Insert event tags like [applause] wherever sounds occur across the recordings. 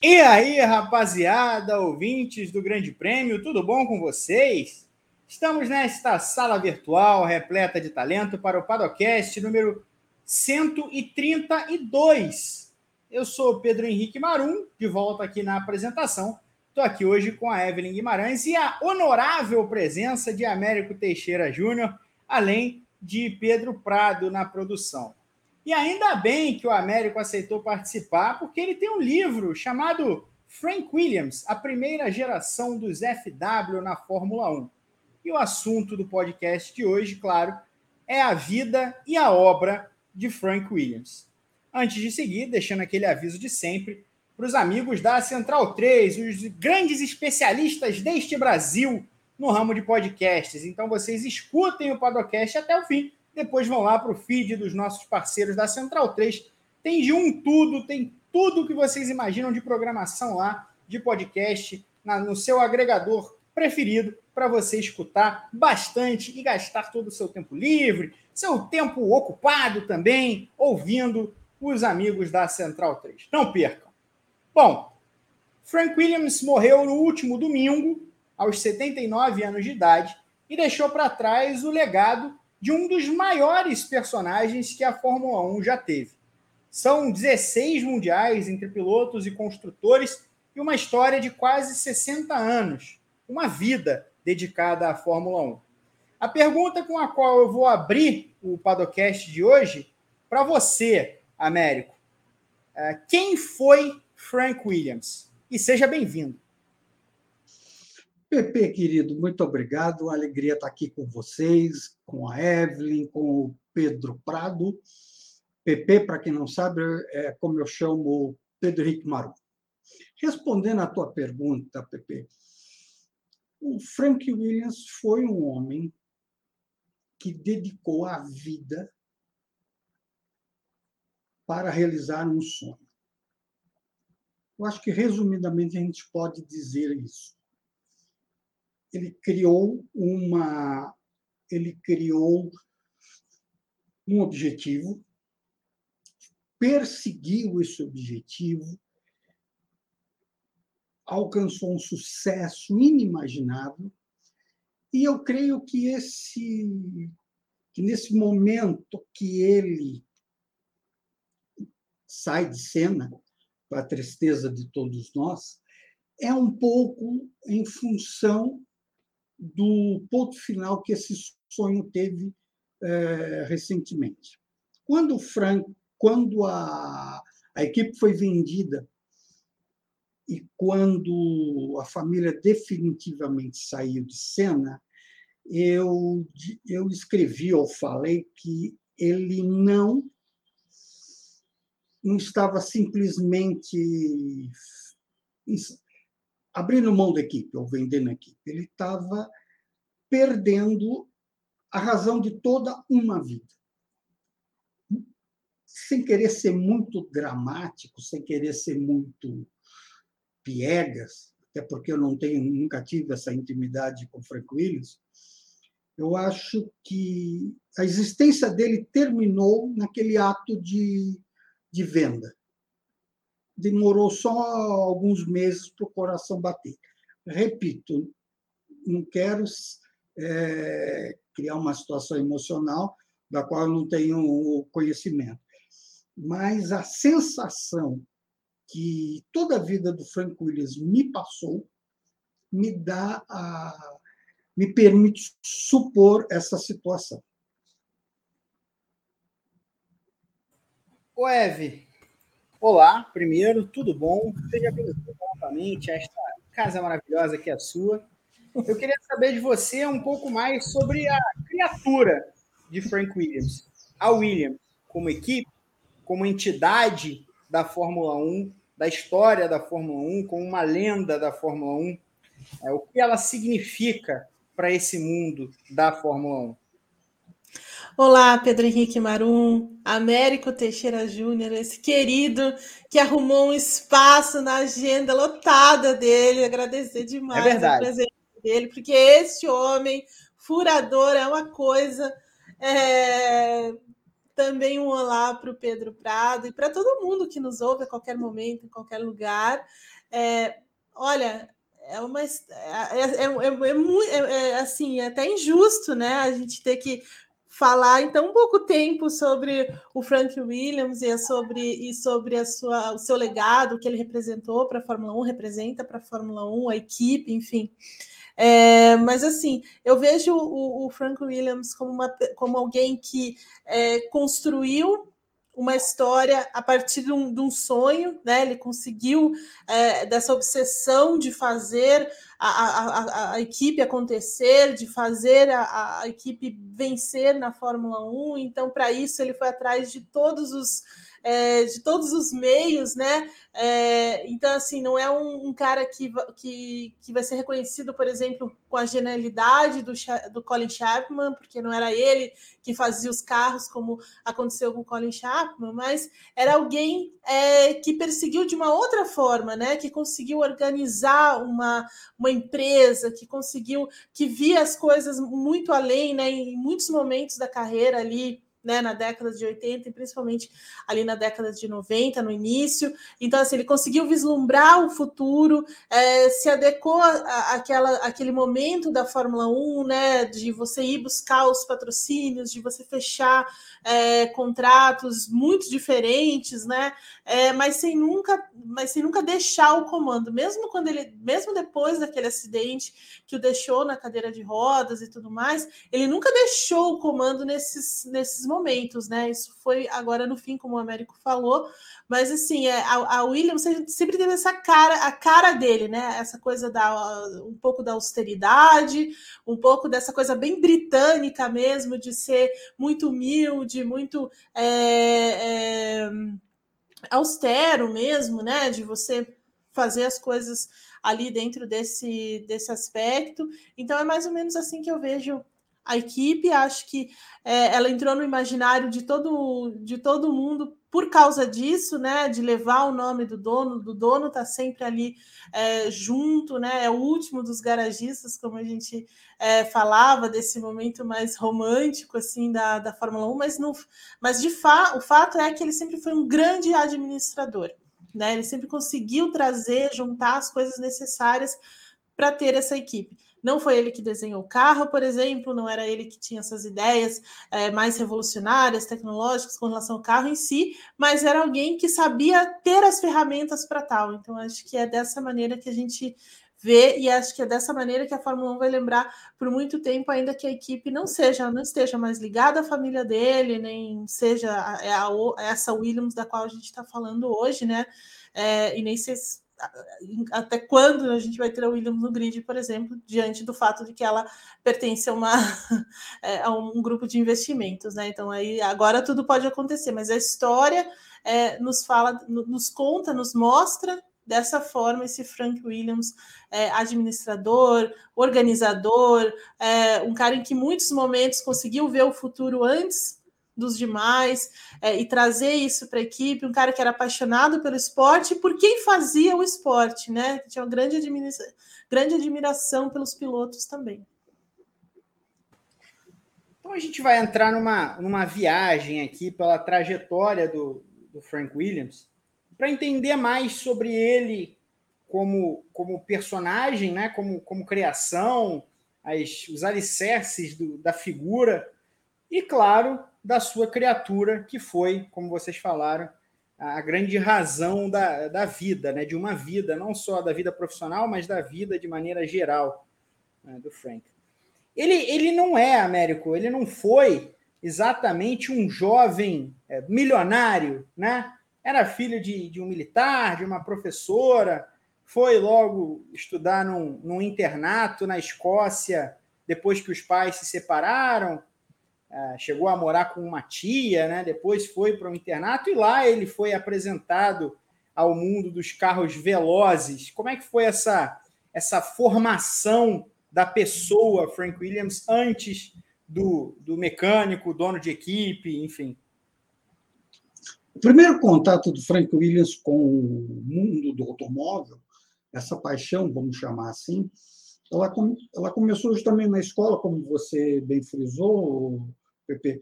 E aí, rapaziada, ouvintes do Grande Prêmio, tudo bom com vocês? Estamos nesta sala virtual repleta de talento para o Padocast número 132. Eu sou Pedro Henrique Marum, de volta aqui na apresentação. Estou aqui hoje com a Evelyn Guimarães e a honorável presença de Américo Teixeira Júnior, além de Pedro Prado na produção. E ainda bem que o Américo aceitou participar, porque ele tem um livro chamado Frank Williams, a primeira geração dos FW na Fórmula 1. E o assunto do podcast de hoje, claro, é a vida e a obra de Frank Williams. Antes de seguir, deixando aquele aviso de sempre para os amigos da Central 3, os grandes especialistas deste Brasil no ramo de podcasts. Então vocês escutem o podcast até o fim depois vão lá para o feed dos nossos parceiros da Central 3. Tem de um tudo, tem tudo que vocês imaginam de programação lá, de podcast, na, no seu agregador preferido, para você escutar bastante e gastar todo o seu tempo livre, seu tempo ocupado também, ouvindo os amigos da Central 3. Não percam. Bom, Frank Williams morreu no último domingo, aos 79 anos de idade, e deixou para trás o legado de um dos maiores personagens que a Fórmula 1 já teve. São 16 mundiais entre pilotos e construtores e uma história de quase 60 anos, uma vida dedicada à Fórmula 1. A pergunta com a qual eu vou abrir o Padocast de hoje, para você, Américo, é, quem foi Frank Williams? E seja bem-vindo. Pepe, querido, muito obrigado. Uma alegria estar aqui com vocês, com a Evelyn, com o Pedro Prado. Pepe, para quem não sabe, é como eu chamo Pedro Henrique Maru. Respondendo à tua pergunta, Pepe, o Frank Williams foi um homem que dedicou a vida para realizar um sonho. Eu acho que, resumidamente, a gente pode dizer isso ele criou uma ele criou um objetivo, perseguiu esse objetivo, alcançou um sucesso inimaginável, e eu creio que esse que nesse momento que ele sai de cena, para a tristeza de todos nós, é um pouco em função do ponto final que esse sonho teve é, recentemente. Quando o Frank, quando a, a equipe foi vendida e quando a família definitivamente saiu de cena, eu, eu escrevi ou falei que ele não, não estava simplesmente abrindo mão da equipe ou vendendo a equipe. Ele estava perdendo a razão de toda uma vida. Sem querer ser muito dramático, sem querer ser muito piegas, até porque eu não tenho, nunca tive essa intimidade com Frank Williams, eu acho que a existência dele terminou naquele ato de, de venda demorou só alguns meses para o coração bater. Repito, não quero é, criar uma situação emocional da qual eu não tenho conhecimento, mas a sensação que toda a vida do Frank Williams me passou me dá a me permite supor essa situação. O Olá, primeiro, tudo bom? Seja bem-vindo novamente a esta casa maravilhosa que é a sua. Eu queria saber de você um pouco mais sobre a criatura de Frank Williams. A Williams, como equipe, como entidade da Fórmula 1, da história da Fórmula 1, como uma lenda da Fórmula 1. É, o que ela significa para esse mundo da Fórmula 1? Olá, Pedro Henrique Marum, Américo Teixeira Júnior, esse querido que arrumou um espaço na agenda lotada dele. Agradecer demais é a presença dele, porque este homem furador é uma coisa. É... Também um olá para o Pedro Prado e para todo mundo que nos ouve a qualquer momento, em qualquer lugar. É, olha, é uma é, é, é, é, assim, é até injusto, né? A gente ter que falar em tão pouco tempo sobre o Frank Williams e sobre, e sobre a sua, o seu legado que ele representou para a Fórmula 1, representa para a Fórmula 1, a equipe, enfim. É, mas assim, eu vejo o, o, Frank Williams como, uma, como alguém que é, construiu uma história a partir de um, de um, sonho, né? Ele conseguiu é, dessa obsessão de fazer a, a, a, equipe acontecer, de fazer a, a equipe vencer na Fórmula 1. Então, para isso, ele foi atrás de todos os é, de todos os meios, né? É, então, assim, não é um, um, cara que, que, que vai ser reconhecido, por exemplo, com a genialidade do, do Colin Chapman, porque não era ele que fazia os carros, como aconteceu com o Colin Chapman, mas era alguém é, que perseguiu de uma outra forma, né? Que conseguiu organizar uma, uma empresa, que conseguiu, que via as coisas muito além, né? Em muitos momentos da carreira ali né, na década de 80 e principalmente ali na década de 90, no início. Então, assim, ele conseguiu vislumbrar o futuro, é, se adequou àquela, àquele momento da Fórmula 1, né, de você ir buscar os patrocínios, de você fechar é, contratos muito diferentes, né, é, mas sem nunca, mas sem nunca deixar o comando, mesmo quando ele, mesmo depois daquele acidente que o deixou na cadeira de rodas e tudo mais, ele nunca deixou o comando nesses, nesses momentos, né? Isso foi agora no fim, como o Américo falou, mas assim, é, a, a Williams sempre teve essa cara, a cara dele, né? Essa coisa da um pouco da austeridade, um pouco dessa coisa bem britânica mesmo, de ser muito humilde, muito. É, é, austero mesmo, né? De você fazer as coisas ali dentro desse, desse aspecto. Então é mais ou menos assim que eu vejo a equipe. Acho que é, ela entrou no imaginário de todo, de todo mundo por causa disso, né? De levar o nome do dono, do dono tá sempre ali é, junto, né? É o último dos garagistas, como a gente é, falava desse momento mais romântico assim da, da Fórmula 1, mas, não, mas de fa o fato é que ele sempre foi um grande administrador. Né? Ele sempre conseguiu trazer, juntar as coisas necessárias para ter essa equipe. Não foi ele que desenhou o carro, por exemplo, não era ele que tinha essas ideias é, mais revolucionárias, tecnológicas com relação ao carro em si, mas era alguém que sabia ter as ferramentas para tal. Então, acho que é dessa maneira que a gente ver e acho que é dessa maneira que a Fórmula 1 vai lembrar por muito tempo, ainda que a equipe não seja, não esteja mais ligada à família dele, nem seja a, é a, a essa Williams da qual a gente está falando hoje, né? É, e nem sei até quando a gente vai ter a Williams no grid, por exemplo, diante do fato de que ela pertence a, uma, [laughs] é, a um grupo de investimentos, né? Então aí agora tudo pode acontecer, mas a história é, nos fala, nos conta, nos mostra dessa forma esse Frank Williams, é, administrador, organizador, é, um cara em que muitos momentos conseguiu ver o futuro antes dos demais é, e trazer isso para a equipe, um cara que era apaixonado pelo esporte por quem fazia o esporte, né? Tinha uma grande, admira grande admiração pelos pilotos também. Então a gente vai entrar numa, numa viagem aqui pela trajetória do, do Frank Williams para entender mais sobre ele como, como personagem, né? como, como criação, as, os alicerces do, da figura e, claro, da sua criatura, que foi, como vocês falaram, a grande razão da, da vida, né? de uma vida, não só da vida profissional, mas da vida de maneira geral né? do Frank. Ele, ele não é, Américo, ele não foi exatamente um jovem é, milionário, né? Era filho de, de um militar, de uma professora, foi logo estudar num, num internato na Escócia depois que os pais se separaram. É, chegou a morar com uma tia, né? depois foi para um internato e lá ele foi apresentado ao mundo dos carros velozes. Como é que foi essa, essa formação da pessoa, Frank Williams, antes do, do mecânico, dono de equipe, enfim? O primeiro contato do Frank Williams com o mundo do automóvel, essa paixão, vamos chamar assim, ela, ela começou justamente na escola, como você bem frisou, Pepe.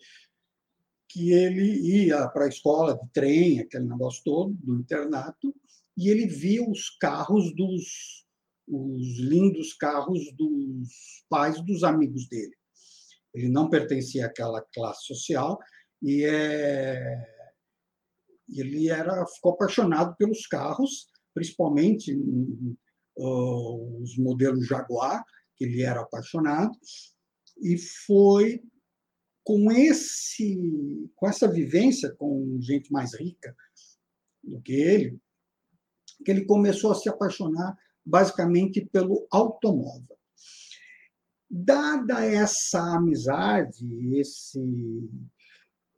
que ele ia para a escola de trem, aquele negócio todo, do internato, e ele via os carros dos os lindos carros dos pais dos amigos dele. Ele não pertencia àquela classe social e é, ele era ficou apaixonado pelos carros, principalmente uh, os modelos Jaguar, que ele era apaixonado, e foi com esse com essa vivência com gente mais rica do que ele que ele começou a se apaixonar basicamente pelo automóvel. Dada essa amizade, esse,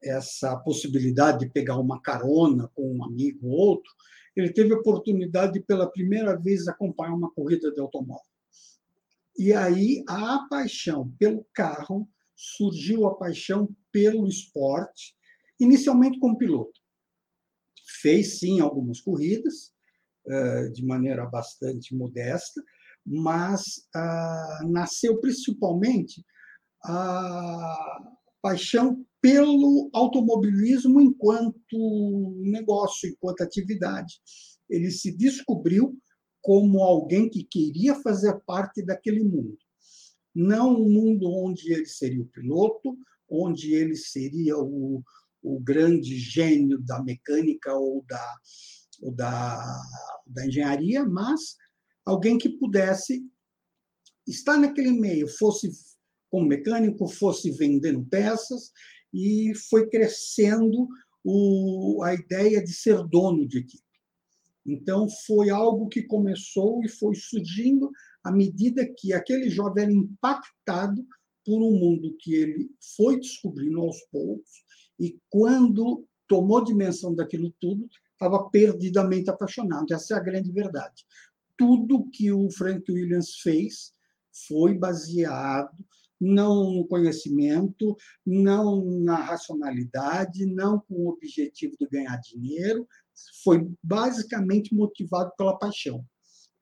essa possibilidade de pegar uma carona com um amigo ou outro, ele teve a oportunidade de, pela primeira vez, acompanhar uma corrida de automóvel. E aí a paixão pelo carro surgiu a paixão pelo esporte, inicialmente como piloto. Fez sim algumas corridas, eh, de maneira bastante modesta, mas ah, nasceu principalmente a paixão pelo automobilismo enquanto negócio, enquanto atividade. Ele se descobriu como alguém que queria fazer parte daquele mundo. Não um mundo onde ele seria o piloto, onde ele seria o, o grande gênio da mecânica ou da, ou da, da engenharia, mas alguém que pudesse estar naquele meio, fosse como mecânico, fosse vendendo peças, e foi crescendo o, a ideia de ser dono de equipe. Então, foi algo que começou e foi surgindo à medida que aquele jovem era impactado por um mundo que ele foi descobrindo aos poucos, e quando tomou dimensão daquilo tudo, estava perdidamente apaixonado. Essa é a grande verdade. Tudo que o Frank Williams fez foi baseado não no conhecimento, não na racionalidade, não com o objetivo de ganhar dinheiro, foi basicamente motivado pela paixão.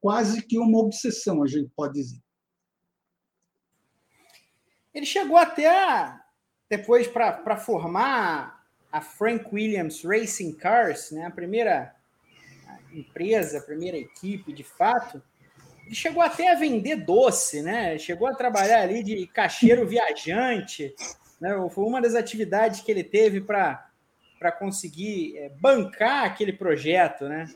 Quase que uma obsessão, a gente pode dizer. Ele chegou até, depois, para formar a Frank Williams Racing Cars, né, a primeira empresa, a primeira equipe, de fato, ele chegou até a vender doce, né? Chegou a trabalhar ali de caixeiro viajante, né? Foi uma das atividades que ele teve para conseguir é, bancar aquele projeto, né?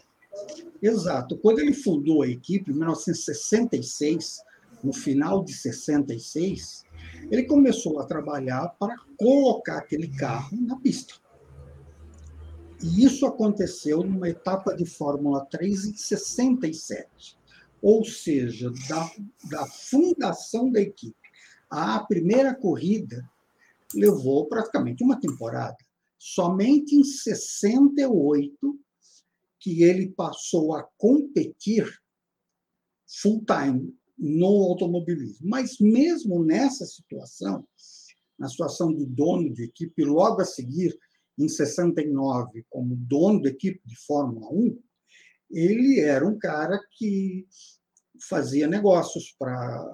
Exato. Quando ele fundou a equipe em 1966, no final de 66, ele começou a trabalhar para colocar aquele carro na pista. E isso aconteceu numa etapa de Fórmula 3 em 67, ou seja, da, da fundação da equipe. A primeira corrida levou praticamente uma temporada. Somente em 68 que ele passou a competir full time no automobilismo. Mas mesmo nessa situação, na situação de dono de equipe, logo a seguir em 69 como dono da equipe de Fórmula 1, ele era um cara que fazia negócios para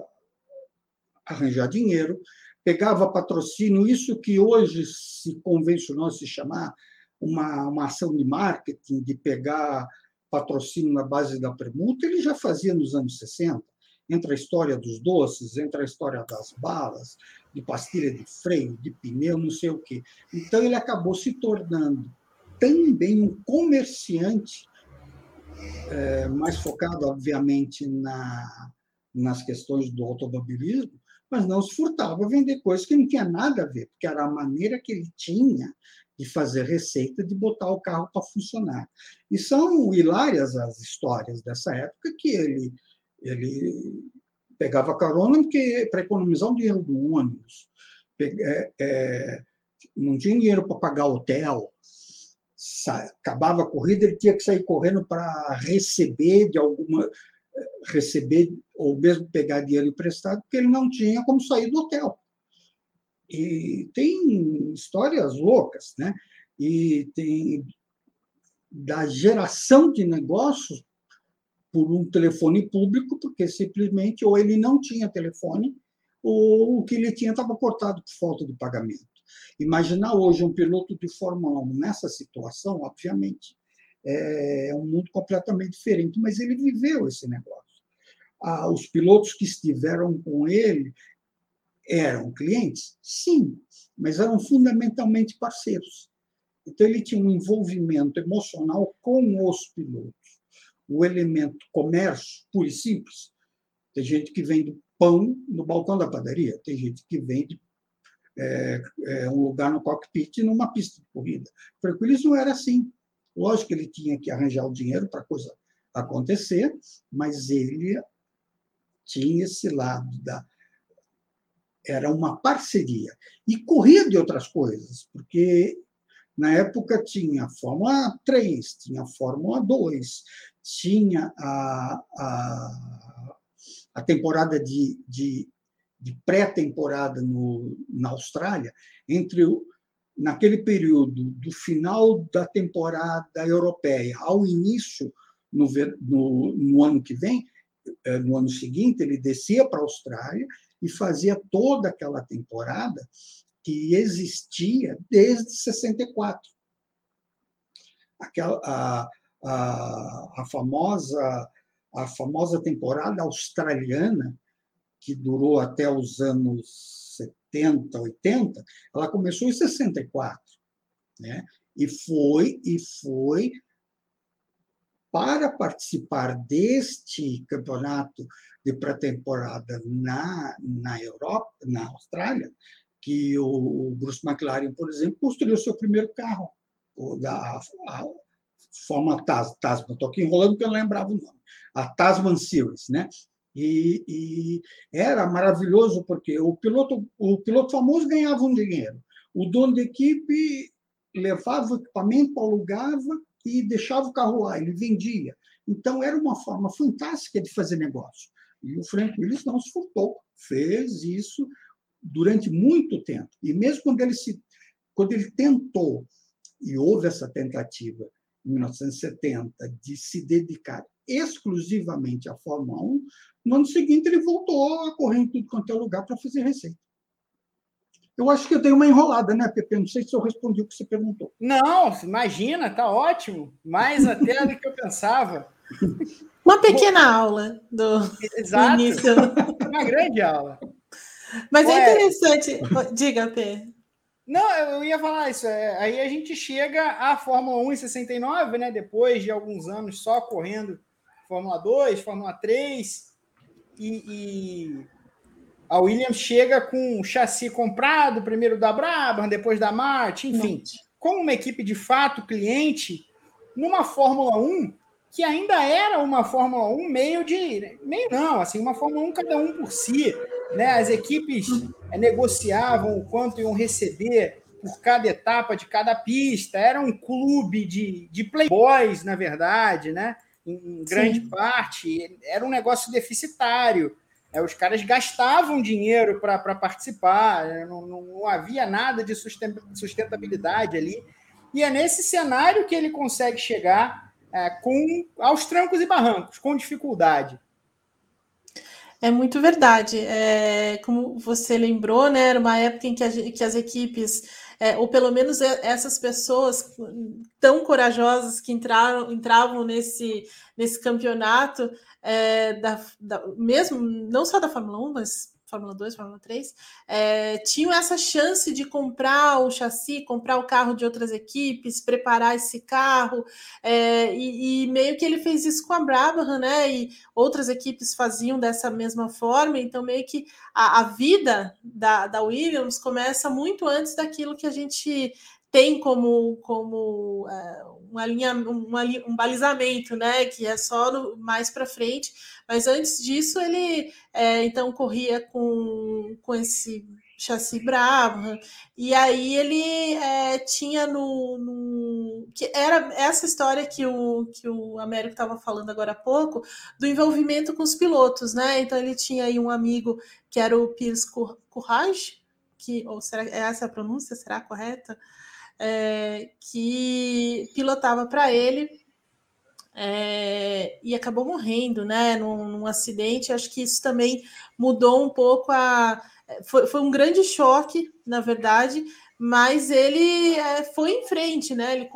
arranjar dinheiro, pegava patrocínio, isso que hoje se convencionou se chamar uma, uma ação de marketing, de pegar patrocínio na base da permuta, ele já fazia nos anos 60 entre a história dos doces, entre a história das balas, de pastilha de freio, de pneu, não sei o quê. Então, ele acabou se tornando também um comerciante, é, mais focado, obviamente, na, nas questões do automobilismo, mas não se furtava a vender coisas que não tinha nada a ver, porque era a maneira que ele tinha de fazer receita, de botar o carro para funcionar. E são hilárias as histórias dessa época que ele ele pegava carona para economizar o dinheiro do ônibus. É, é, não tinha dinheiro para pagar hotel. Acabava a corrida, ele tinha que sair correndo para receber de alguma receber ou mesmo pegar dinheiro emprestado, porque ele não tinha como sair do hotel. E tem histórias loucas, né? E tem da geração de negócios por um telefone público, porque simplesmente ou ele não tinha telefone, ou o que ele tinha estava cortado por falta de pagamento. Imaginar hoje um piloto de Fórmula 1 nessa situação, obviamente, é um mundo completamente diferente, mas ele viveu esse negócio. Ah, os pilotos que estiveram com ele eram clientes? Sim, mas eram fundamentalmente parceiros. Então, ele tinha um envolvimento emocional com os pilotos. O elemento comércio, puro e simples. Tem gente que vende pão no balcão da padaria, tem gente que vende é, é, um lugar no cockpit numa pista de corrida. Tranquilismo era assim. Lógico que ele tinha que arranjar o dinheiro para a coisa acontecer, mas ele tinha esse lado da. Era uma parceria. E corria de outras coisas, porque na época tinha Fórmula 3, tinha Fórmula 2, tinha a, a, a temporada de, de, de pré-temporada na Austrália, entre o, naquele período do final da temporada europeia ao início no, no, no ano que vem, eh, no ano seguinte, ele descia para a Austrália e fazia toda aquela temporada que existia desde 64. Aquela, a, a, a, famosa, a famosa temporada australiana, que durou até os anos 70, 80, ela começou em 64. Né? E foi, e foi para participar deste campeonato de pré-temporada na, na Europa, na Austrália, que o, Bruce McLaren, por exemplo, construiu seu primeiro carro, da a, forma Tas, Tasman. Estou aqui enrolando porque eu não lembrava o nome. A Tasman Series, né? E, e, era maravilhoso porque o piloto, o piloto famoso ganhava um dinheiro, o dono da equipe levava o equipamento, alugava e deixava o carro lá, ele vendia. Então era uma forma fantástica de fazer negócio. E o Frank Willis não se furtou, fez isso durante muito tempo. E mesmo quando ele se quando ele tentou e houve essa tentativa em 1970 de se dedicar exclusivamente à Fórmula 1, no ano seguinte ele voltou a correr em tudo quanto é lugar para fazer receita. Eu acho que eu dei uma enrolada, né, Pepe? Não sei se eu respondi o que você perguntou. Não, imagina, tá ótimo. Mais até do que eu pensava. Uma pequena Bom, aula do, Exato. do início. Uma grande aula. Mas é interessante. Diga, P. Não, eu ia falar isso. É, aí a gente chega à Fórmula 1 em 69, né? Depois de alguns anos só correndo Fórmula 2, Fórmula 3. E, e a Williams chega com o chassi comprado, primeiro da Brabham, depois da Martin, enfim. Como uma equipe de fato cliente, numa Fórmula 1 que ainda era uma Fórmula 1 meio de. meio não, assim, uma Fórmula 1 cada um por si. Né? As equipes é, negociavam o quanto iam receber por cada etapa de cada pista. Era um clube de, de playboys, na verdade, né? em, grande Sim. parte. Era um negócio deficitário. É, os caras gastavam dinheiro para participar, é, não, não, não havia nada de sustentabilidade ali. E é nesse cenário que ele consegue chegar é, com aos trancos e barrancos, com dificuldade. É muito verdade. É, como você lembrou, né, era uma época em que, a, que as equipes, é, ou pelo menos essas pessoas tão corajosas que entraram, entravam nesse, nesse campeonato, é, da, da, mesmo não só da Fórmula 1, mas Fórmula 2, Fórmula 3, é, tinham essa chance de comprar o chassi, comprar o carro de outras equipes, preparar esse carro, é, e, e, meio que ele fez isso com a Brabham, né? E outras equipes faziam dessa mesma forma, então meio que a, a vida da, da Williams começa muito antes daquilo que a gente tem como, como é, uma linha, um balizamento, né? Que é só no, mais para frente mas antes disso, ele é, então corria com, com esse chassi Brabham, e aí ele é, tinha no, no, que era essa história que o, que o Américo estava falando agora há pouco, do envolvimento com os pilotos, né? Então ele tinha aí um amigo que era o Pires Courage, que, ou será é essa a pronúncia? Será correta? É, que pilotava para ele é, e acabou morrendo, né, num, num, acidente. Acho que isso também mudou um pouco a. Foi, foi um grande choque, na verdade, mas ele é, foi em frente, né? Ele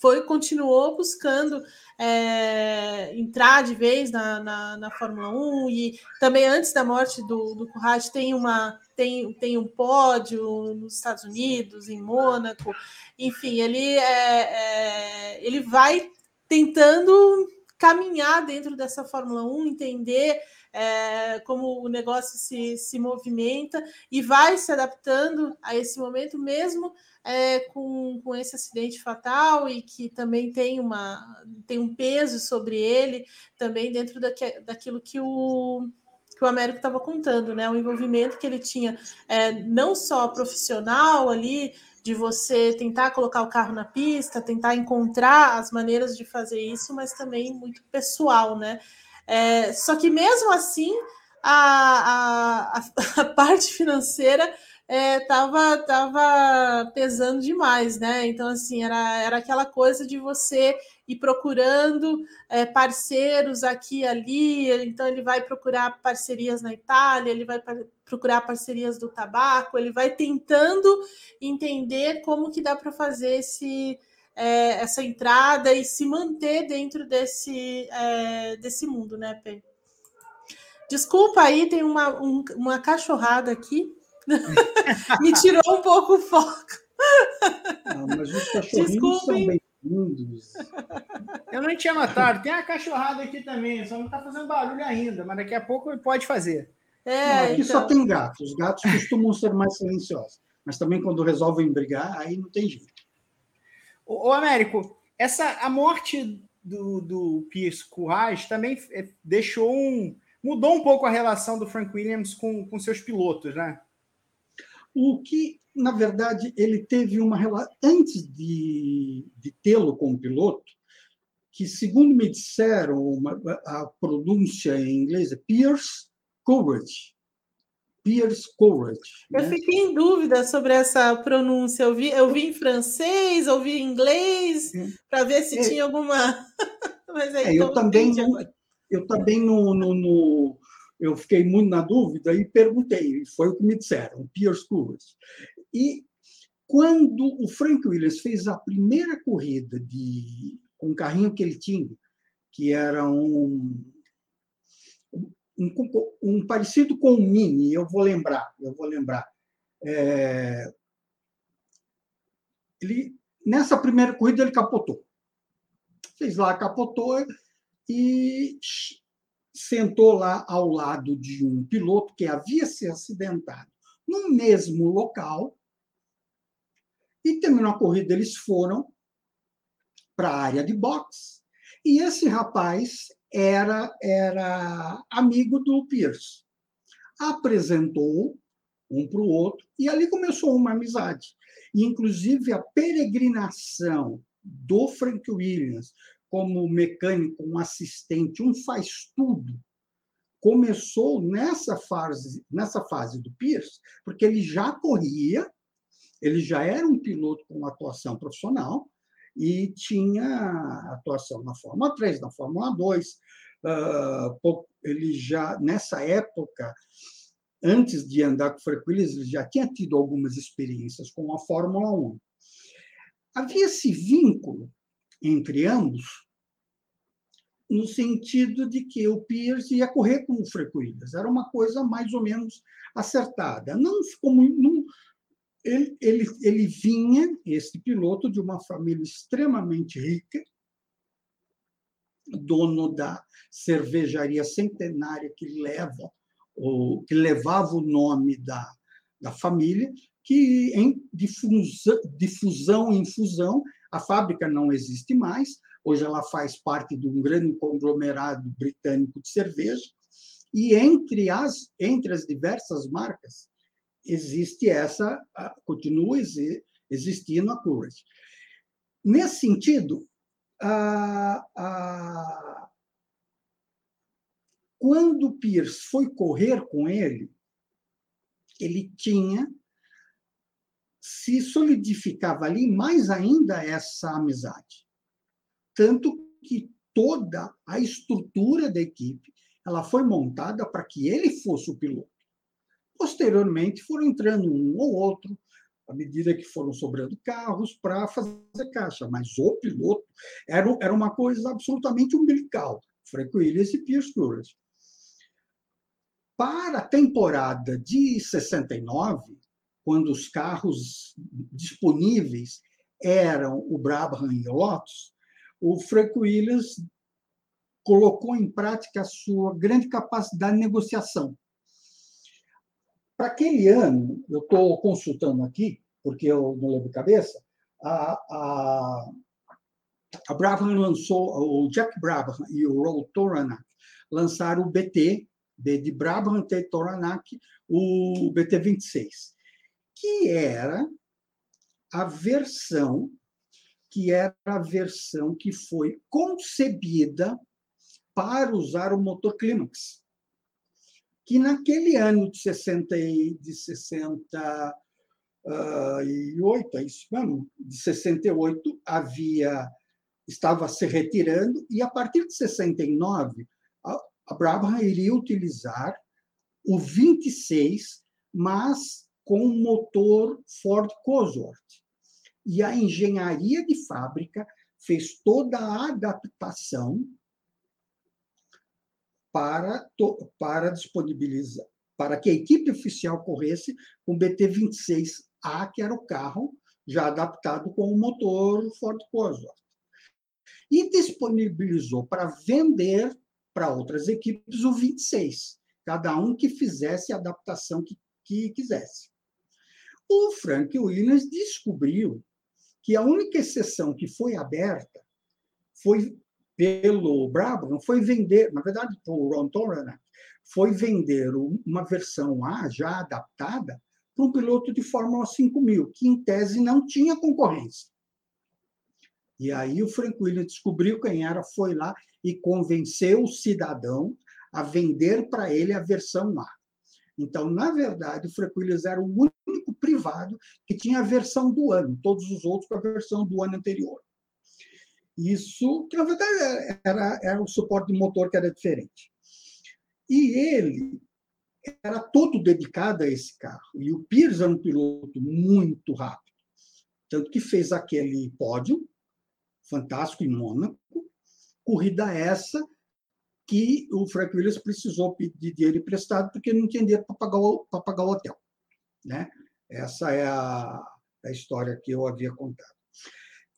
foi continuou buscando é, entrar de vez na, na, na, Fórmula 1 e também antes da morte do, do Courage tem uma tem, tem um pódio nos Estados Unidos, em Mônaco, enfim, ele é, é, ele vai tentando caminhar dentro dessa Fórmula 1, entender é, como o negócio se, se movimenta e vai se adaptando a esse momento, mesmo é, com, com esse acidente fatal e que também tem, uma, tem um peso sobre ele, também dentro daque, daquilo que o, que o Américo estava contando, né? O envolvimento que ele tinha, é, não só profissional ali, de você tentar colocar o carro na pista, tentar encontrar as maneiras de fazer isso, mas também muito pessoal, né? É, só que mesmo assim, a, a, a [laughs] parte financeira estava é, tava pesando demais, né? Então, assim, era, era aquela coisa de você ir procurando é, parceiros aqui e ali. Então, ele vai procurar parcerias na Itália, ele vai procurar parcerias do tabaco, ele vai tentando entender como que dá para fazer esse, é, essa entrada e se manter dentro desse, é, desse mundo, né? Desculpa aí, tem uma, um, uma cachorrada aqui. Me tirou um pouco o foco. Não, mas os cachorrinhos são bem-vindos. Eu não tinha notado. Tem uma cachorrada aqui também, só não está fazendo barulho ainda, mas daqui a pouco pode fazer. É, não, aqui então... só tem gatos. Os gatos costumam ser mais silenciosos. Mas também quando resolvem brigar, aí não tem jeito. Ô, ô Américo, essa, a morte do, do Pierce Courage também é, deixou um. mudou um pouco a relação do Frank Williams com, com seus pilotos, né? O que, na verdade, ele teve uma relação. Antes de, de tê-lo como piloto, que, segundo me disseram, uma, a pronúncia em inglês é Pierce Courage. Pierce Courage. Eu né? fiquei em dúvida sobre essa pronúncia. Eu vi, eu vi em francês, ouvi em inglês, para ver se é, tinha alguma. [laughs] Mas aí, é, eu, também não, eu também no, no, no, eu fiquei muito na dúvida e perguntei, foi o que me disseram, Pierce Courage. E quando o Frank Williams fez a primeira corrida de com um carrinho que ele tinha, que era um um, um, parecido com o Mini, eu vou lembrar, eu vou lembrar. É, ele, nessa primeira corrida ele capotou. Fez lá, capotou e sentou lá ao lado de um piloto que havia se acidentado no mesmo local e terminou a corrida. Eles foram para a área de boxe e esse rapaz era, era amigo do Pierce. Apresentou um para o outro e ali começou uma amizade. E, inclusive, a peregrinação do Frank Williams como mecânico, um assistente, um faz tudo, começou nessa fase, nessa fase do Pierce, porque ele já corria, ele já era um piloto com atuação profissional, e tinha atuação na Fórmula 3, na Fórmula 2. Ah, ele já, nessa época, antes de andar com Williams, ele já tinha tido algumas experiências com a Fórmula 1. Havia esse vínculo entre ambos, no sentido de que o Pierce ia correr com o. Era uma coisa mais ou menos acertada. Não muito, não, ele, ele, ele vinha, esse piloto, de uma família extremamente rica, dono da cervejaria centenária que leva o, que levava o nome da, da família, que em difusão, difusão em fusão, a fábrica não existe mais, hoje ela faz parte de um grande conglomerado britânico de cerveja, e entre as, entre as diversas marcas, existe essa, continua existindo a Courage. Nesse sentido, a, a, quando Pierce foi correr com ele, ele tinha se solidificava ali mais ainda essa amizade. Tanto que toda a estrutura da equipe ela foi montada para que ele fosse o piloto. Posteriormente, foram entrando um ou outro, à medida que foram sobrando carros para fazer caixa. Mas o piloto era, era uma coisa absolutamente umbilical. Frank Williams e Pierce Coolidge. Para a temporada de 69, quando os carros disponíveis eram o Brabham e o Lotus, o Frank Williams colocou em prática a sua grande capacidade de negociação. Para aquele ano, eu estou consultando aqui, porque eu não lembro de cabeça, a, a, a Brabham lançou, o Jack Brabham e o Roll Toranak lançaram o BT, de Brabham, T Toranak, o BT-26, que era a versão que era a versão que foi concebida para usar o motor Climax que naquele ano de 60 de 68, é isso mesmo, de 68 havia estava se retirando e a partir de 69 a, a Brabham iria utilizar o 26, mas com motor Ford Cosworth. E a engenharia de fábrica fez toda a adaptação para, para disponibilizar, para que a equipe oficial corresse com o BT-26A, que era o carro já adaptado com o motor Ford Cosworth. E disponibilizou para vender para outras equipes o 26, cada um que fizesse a adaptação que, que quisesse. O Frank Williams descobriu que a única exceção que foi aberta foi pelo Brabham foi vender, na verdade, por Ron Torrena, foi vender uma versão A já adaptada para um piloto de Fórmula 5000, que em tese não tinha concorrência. E aí o Frank Williams descobriu quem era, foi lá e convenceu o cidadão a vender para ele a versão A. Então, na verdade, o Williams era o único privado que tinha a versão do ano, todos os outros com a versão do ano anterior. Isso, que na verdade era, era o suporte de motor que era diferente. E ele era todo dedicado a esse carro. E o Pires era um piloto muito rápido. Tanto que fez aquele pódio fantástico em Mônaco, corrida essa que o Frank Williams precisou pedir dinheiro emprestado porque não tinha dinheiro para pagar, o, pagar o hotel. Né? Essa é a, a história que eu havia contado.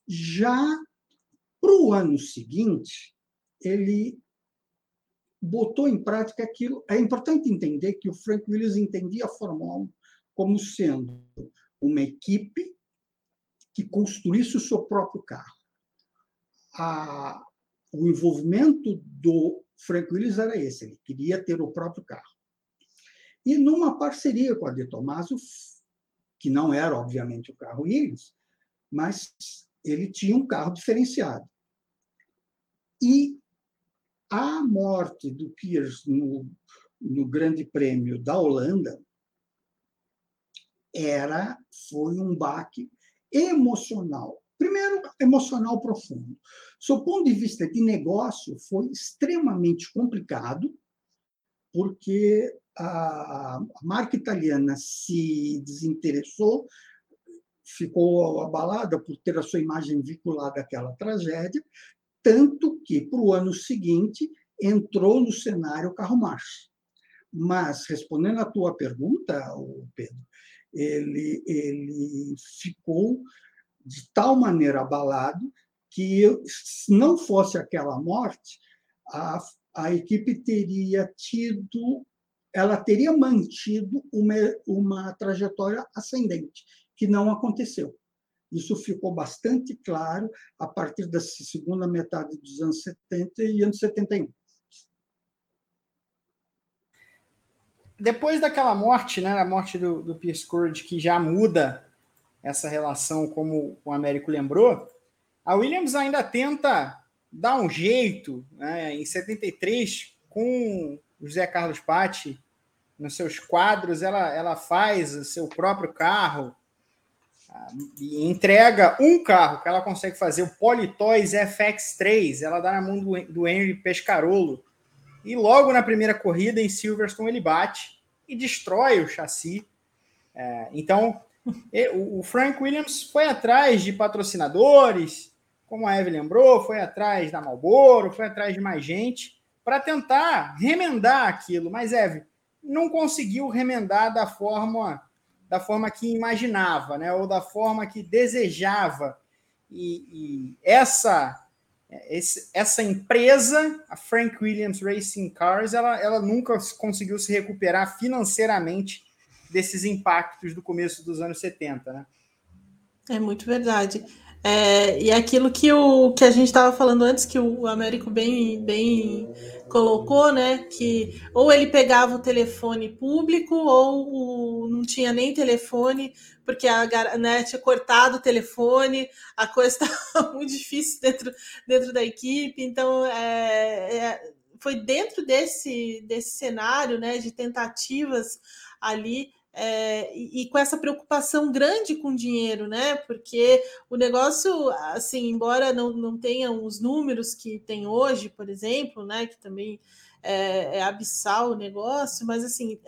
Já para o ano seguinte, ele botou em prática aquilo. É importante entender que o Frank Williams entendia a Fórmula 1 como sendo uma equipe que construísse o seu próprio carro. A, o envolvimento do Frank Williams era esse, ele queria ter o próprio carro. E numa parceria com a De Tomaso, que não era, obviamente, o carro Williams, mas ele tinha um carro diferenciado. E a morte do Piers no, no Grande Prêmio da Holanda era foi um baque emocional. Primeiro, emocional profundo. Do ponto de vista de negócio, foi extremamente complicado, porque a marca italiana se desinteressou, ficou abalada por ter a sua imagem vinculada àquela tragédia, tanto que, para o ano seguinte, entrou no cenário o carro marcha. Mas, respondendo à tua pergunta, Pedro, ele, ele ficou de tal maneira abalado que, se não fosse aquela morte, a, a equipe teria tido, ela teria mantido uma, uma trajetória ascendente, que não aconteceu. Isso ficou bastante claro a partir da segunda metade dos anos 70 e anos 71. Depois daquela morte, né, a morte do, do Pierce Courage, que já muda essa relação, como o Américo lembrou, a Williams ainda tenta dar um jeito, né, em 73, com o José Carlos Patti, nos seus quadros, ela, ela faz o seu próprio carro, e entrega um carro que ela consegue fazer, o Politoys FX3, ela dá na mão do, do Henry Pescarolo. E logo na primeira corrida em Silverstone ele bate e destrói o chassi. É, então, o Frank Williams foi atrás de patrocinadores, como a Eve lembrou, foi atrás da Malboro, foi atrás de mais gente para tentar remendar aquilo. Mas Eve não conseguiu remendar da forma da forma que imaginava, né? Ou da forma que desejava. E, e essa essa empresa, a Frank Williams Racing Cars, ela, ela nunca conseguiu se recuperar financeiramente desses impactos do começo dos anos 70, né? É muito verdade. É, e aquilo que, o, que a gente estava falando antes, que o Américo bem, bem colocou, né? Que ou ele pegava o telefone público, ou o, não tinha nem telefone, porque a né, tinha cortado o telefone, a coisa [laughs] estava muito difícil dentro, dentro da equipe. Então, é, é, foi dentro desse, desse cenário né, de tentativas ali é, e, e, com essa preocupação grande com dinheiro, né? Porque o negócio, assim, embora não, não tenha os números que tem hoje, por exemplo, né? Que também é, é abissal o negócio, mas assim,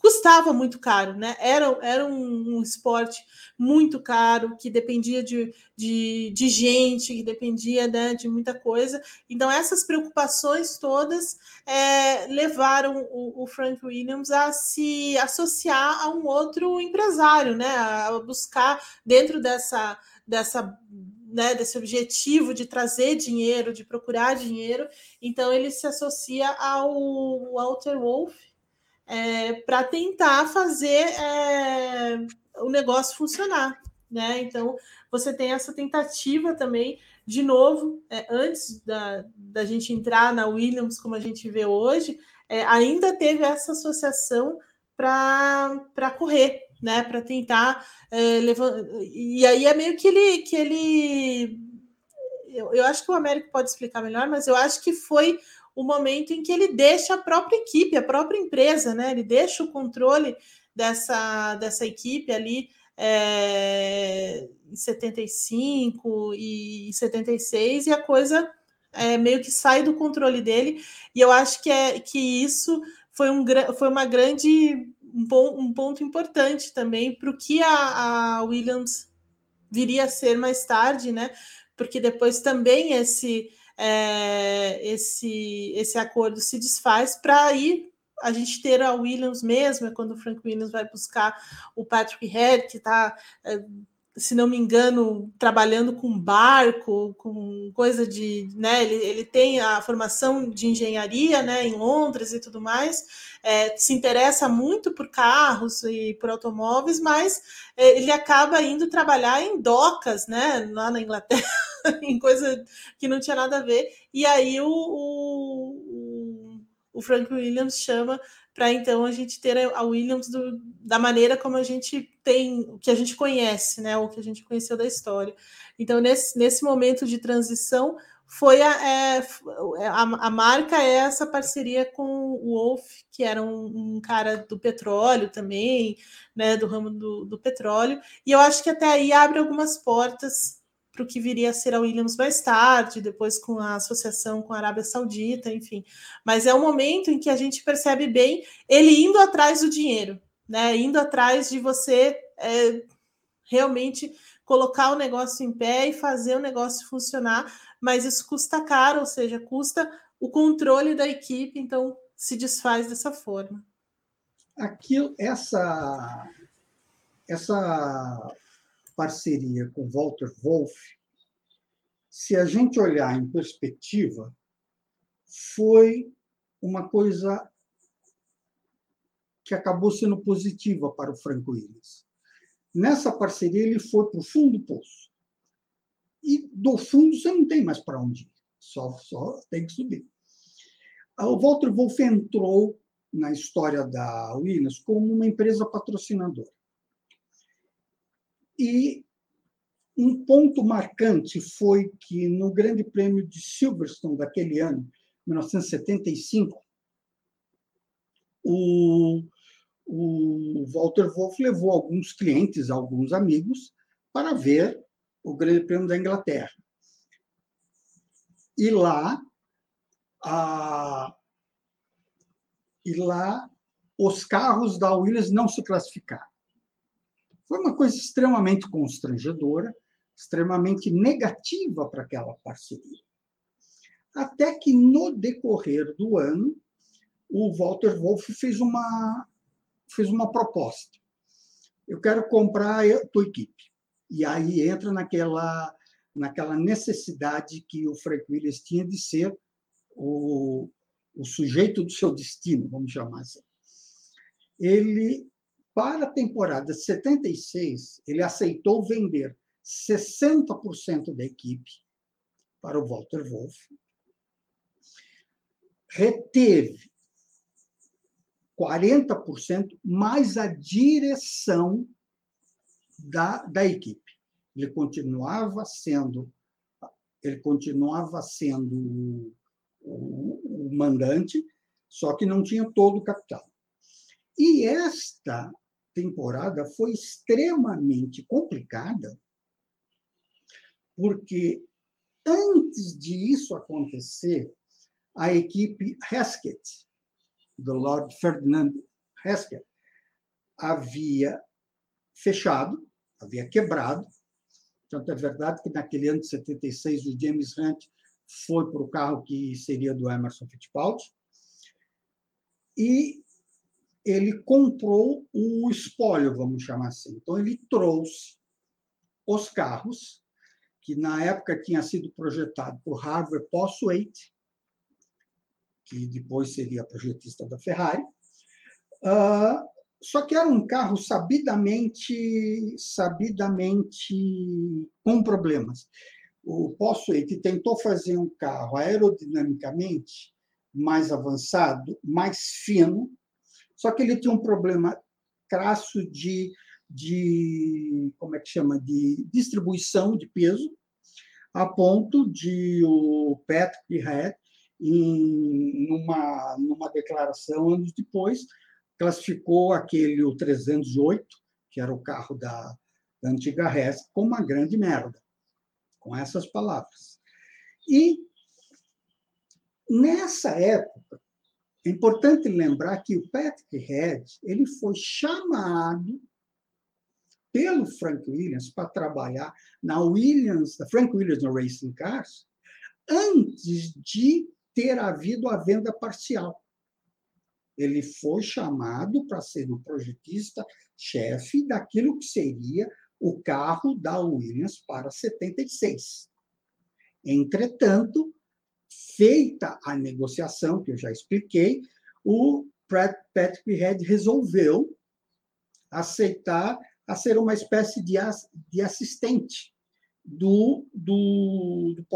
custava muito caro, né? Era, era um, um esporte muito caro, que dependia de, de, de gente, que dependia né, de muita coisa. Então, essas preocupações todas é, levaram o, o, Frank Williams a se associar a um outro empresário, né? A buscar dentro dessa, dessa né, desse objetivo de trazer dinheiro, de procurar dinheiro. Então ele se associa ao Walter Wolf, é, para tentar fazer é, o negócio funcionar. Né? Então, você tem essa tentativa também, de novo, é, antes da, da gente entrar na Williams, como a gente vê hoje, é, ainda teve essa associação para correr, né? Para tentar é, levar. E aí é meio que ele que ele. Eu, eu acho que o Américo pode explicar melhor, mas eu acho que foi o momento em que ele deixa a própria equipe, a própria empresa, né? Ele deixa o controle dessa, dessa equipe ali é, em 75 e 76 e a coisa é, meio que sai do controle dele. E eu acho que, é, que isso foi, um, foi uma grande um, um ponto importante também para o que a, a Williams viria a ser mais tarde, né? Porque depois também esse é, esse, esse acordo se desfaz para aí a gente ter a Williams mesmo, é quando o Frank Williams vai buscar o Patrick Head, que está, é, se não me engano, trabalhando com barco, com coisa de. Né, ele, ele tem a formação de engenharia né, em Londres e tudo mais, é, se interessa muito por carros e por automóveis, mas é, ele acaba indo trabalhar em docas né, lá na Inglaterra. [laughs] em coisa que não tinha nada a ver. E aí o, o, o Frank Williams chama para então a gente ter a Williams do, da maneira como a gente tem, o que a gente conhece, né? O que a gente conheceu da história. Então, nesse, nesse momento de transição, foi a, é, a, a, marca é essa parceria com o Wolf, que era um, um, cara do petróleo também, né, do ramo do, do petróleo, e eu acho que até aí abre algumas portas para o que viria a ser a Williams mais tarde, depois com a associação com a Arábia Saudita, enfim. Mas é um momento em que a gente percebe bem ele indo atrás do dinheiro, né? Indo atrás de você é, realmente colocar o negócio em pé e fazer o negócio funcionar, mas isso custa caro, ou seja, custa o controle da equipe, então se desfaz dessa forma. Aquilo, essa, essa parceria com Walter Wolff, se a gente olhar em perspectiva, foi uma coisa que acabou sendo positiva para o Franco Willis. Nessa parceria, ele foi para o fundo do poço. E do fundo você não tem mais para onde ir, só, só tem que subir. O Walter Wolff entrou na história da Williams como uma empresa patrocinadora. E um ponto marcante foi que no Grande Prêmio de Silverstone daquele ano, 1975, o, o Walter Wolff levou alguns clientes, alguns amigos, para ver o Grande Prêmio da Inglaterra. E lá, a, e lá os carros da Williams não se classificaram Foi uma coisa extremamente constrangedora, extremamente negativa para aquela parceria. Até que, no decorrer do ano, o Walter Wolff fez uma, fez uma proposta. Eu quero comprar a tua equipe. E aí entra naquela, naquela necessidade que o Frank Williams tinha de ser o, o sujeito do seu destino, vamos chamar assim. Ele, para a temporada 76, ele aceitou vender 60% da equipe para o Walter Wolff, reteve 40% mais a direção da, da equipe. Ele continuava sendo ele continuava sendo o, o mandante, só que não tinha todo o capital. E esta temporada foi extremamente complicada, porque antes de isso acontecer, a equipe Heskett, do Lord Ferdinand Heskett, havia fechado, havia quebrado. Tanto é verdade que naquele ano de 76 o James Hunt foi para o carro que seria do Emerson Fittipaldi e ele comprou o espólio, vamos chamar assim. Então ele trouxe os carros que na época tinha sido projetado por Harvey Poswaite, que depois seria projetista da Ferrari, uh, só que era um carro sabidamente, sabidamente com problemas. O Possuete tentou fazer um carro aerodinamicamente mais avançado, mais fino, só que ele tinha um problema crasso de, de como é que chama, de distribuição de peso, a ponto de o Patrick Head, em numa, numa declaração anos depois, classificou aquele o 308, que era o carro da, da antiga Hess, como uma grande merda, com essas palavras. E nessa época, é importante lembrar que o Patrick Head ele foi chamado pelo Frank Williams para trabalhar na Williams, da Frank Williams no Racing Cars, antes de ter havido a venda parcial ele foi chamado para ser o projetista-chefe daquilo que seria o carro da Williams para 76. Entretanto, feita a negociação, que eu já expliquei, o Patrick Head resolveu aceitar a ser uma espécie de, de assistente do, do, do.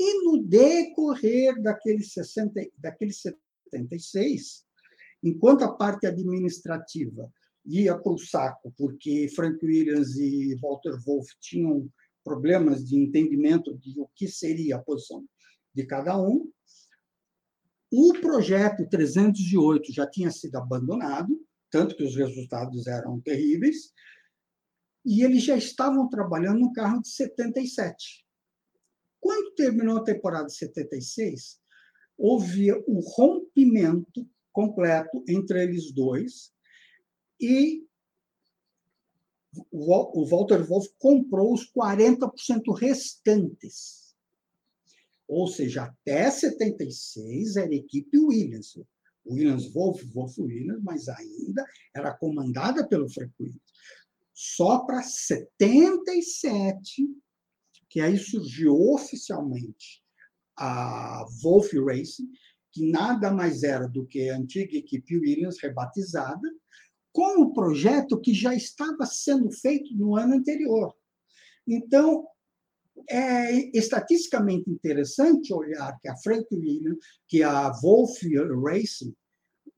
E no decorrer daqueles 60, daqueles 76, enquanto a parte administrativa ia para o saco, porque Frank Williams e Walter Wolff tinham problemas de entendimento de o que seria a posição de cada um, o projeto 308 já tinha sido abandonado, tanto que os resultados eram terríveis, e eles já estavam trabalhando no carro de 77. Quando terminou a temporada de 76, houve o rompimento completo entre eles dois e o Walter Wolff comprou os 40% restantes. Ou seja, até 76 era equipe Williams. Williams Wolff, Wolff Williams, mas ainda era comandada pelo Frank Williams. Só para 77, que aí surgiu oficialmente a Wolf Racing, que nada mais era do que a antiga equipe Williams rebatizada, com o projeto que já estava sendo feito no ano anterior. Então, é estatisticamente interessante olhar que a Frank Williams, que a Wolf Racing,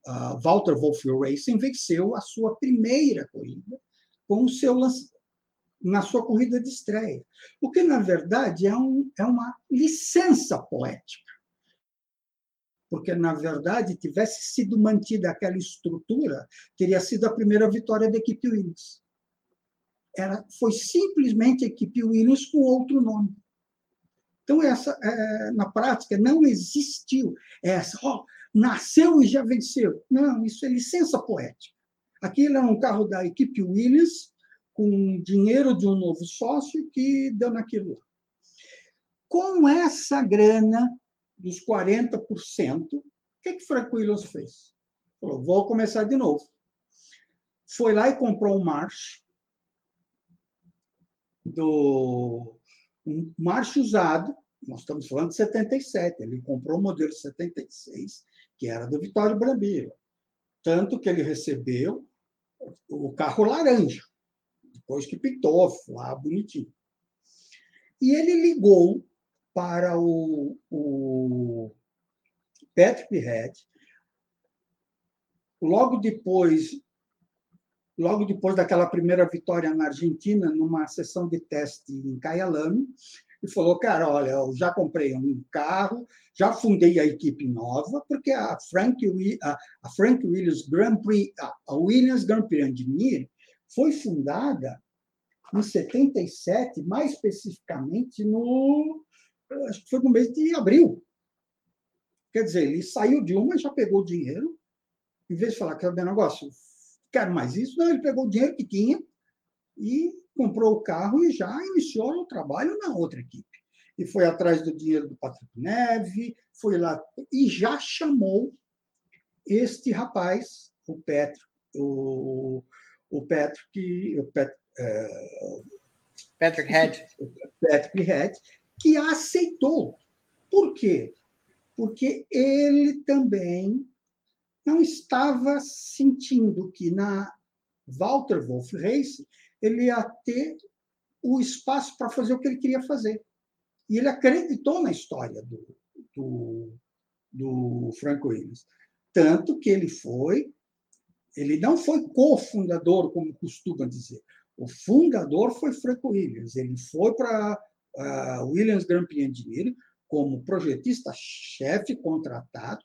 a Walter Wolf Racing venceu a sua primeira corrida com o seu na sua corrida de estreia. O que, na verdade, é, um, é uma licença poética. Porque, na verdade, tivesse sido mantida aquela estrutura, teria sido a primeira vitória da equipe Williams. Era, foi simplesmente a equipe Williams com outro nome. Então, essa, é, na prática, não existiu essa, oh, nasceu e já venceu. Não, isso é licença poética. Aquilo é um carro da equipe Williams, com dinheiro de um novo sócio que deu naquilo lá. Com essa grana dos 40%, o que, que Frank Williams fez? Falou, vou começar de novo. Foi lá e comprou um March, do um March usado, nós estamos falando de 77, ele comprou o modelo 76, que era do Vitório Brambila. Tanto que ele recebeu o carro laranja, depois que pintou lá bonitinho. E ele ligou para o, o Patrick Head, logo depois logo depois daquela primeira vitória na Argentina, numa sessão de teste em Kyalami, e falou: Cara, olha, eu já comprei um carro, já fundei a equipe nova, porque a Frank, a Frank Williams Grand Prix, a Williams Grand Prix Engineer foi fundada em 77, mais especificamente no acho que foi no mês de abril. Quer dizer, ele saiu de uma já pegou o dinheiro, em vez de falar que é o negócio, quero mais isso, não, ele pegou o dinheiro que tinha e comprou o carro e já iniciou o trabalho na outra equipe. E foi atrás do dinheiro do Patrick Neve, foi lá e já chamou este rapaz, o Petro, o, o Patrick, o Pet, uh, Patrick Head. Patrick Head, que aceitou. Por quê? Porque ele também não estava sentindo que na Walter Wolf Race ele ia ter o espaço para fazer o que ele queria fazer. E ele acreditou na história do, do, do Frank Williams. Tanto que ele foi, ele não foi cofundador, como costuma dizer. O fundador foi Frank Williams. Ele foi para uh, Williams Prix Engineering como projetista-chefe contratado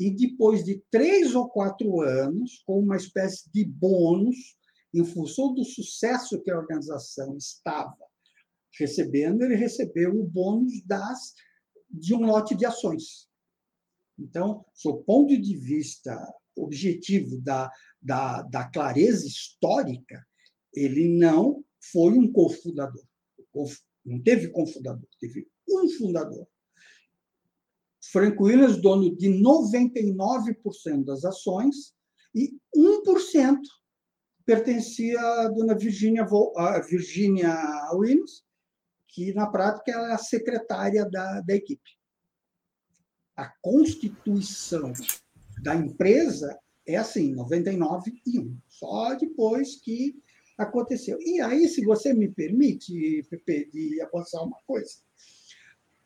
e depois de três ou quatro anos, com uma espécie de bônus, em função do sucesso que a organização estava recebendo, ele recebeu o bônus das de um lote de ações. Então, do ponto de vista objetivo da, da, da clareza histórica, ele não foi um cofundador. Não teve cofundador, teve um fundador. Frank Williams, dono de 99% das ações, e 1% pertencia à dona Virginia, Virginia Williams, que na prática ela é a secretária da, da equipe. A constituição da empresa é assim, 99 e 1. Só depois que aconteceu. E aí, se você me permite, Pepe, de avançar uma coisa.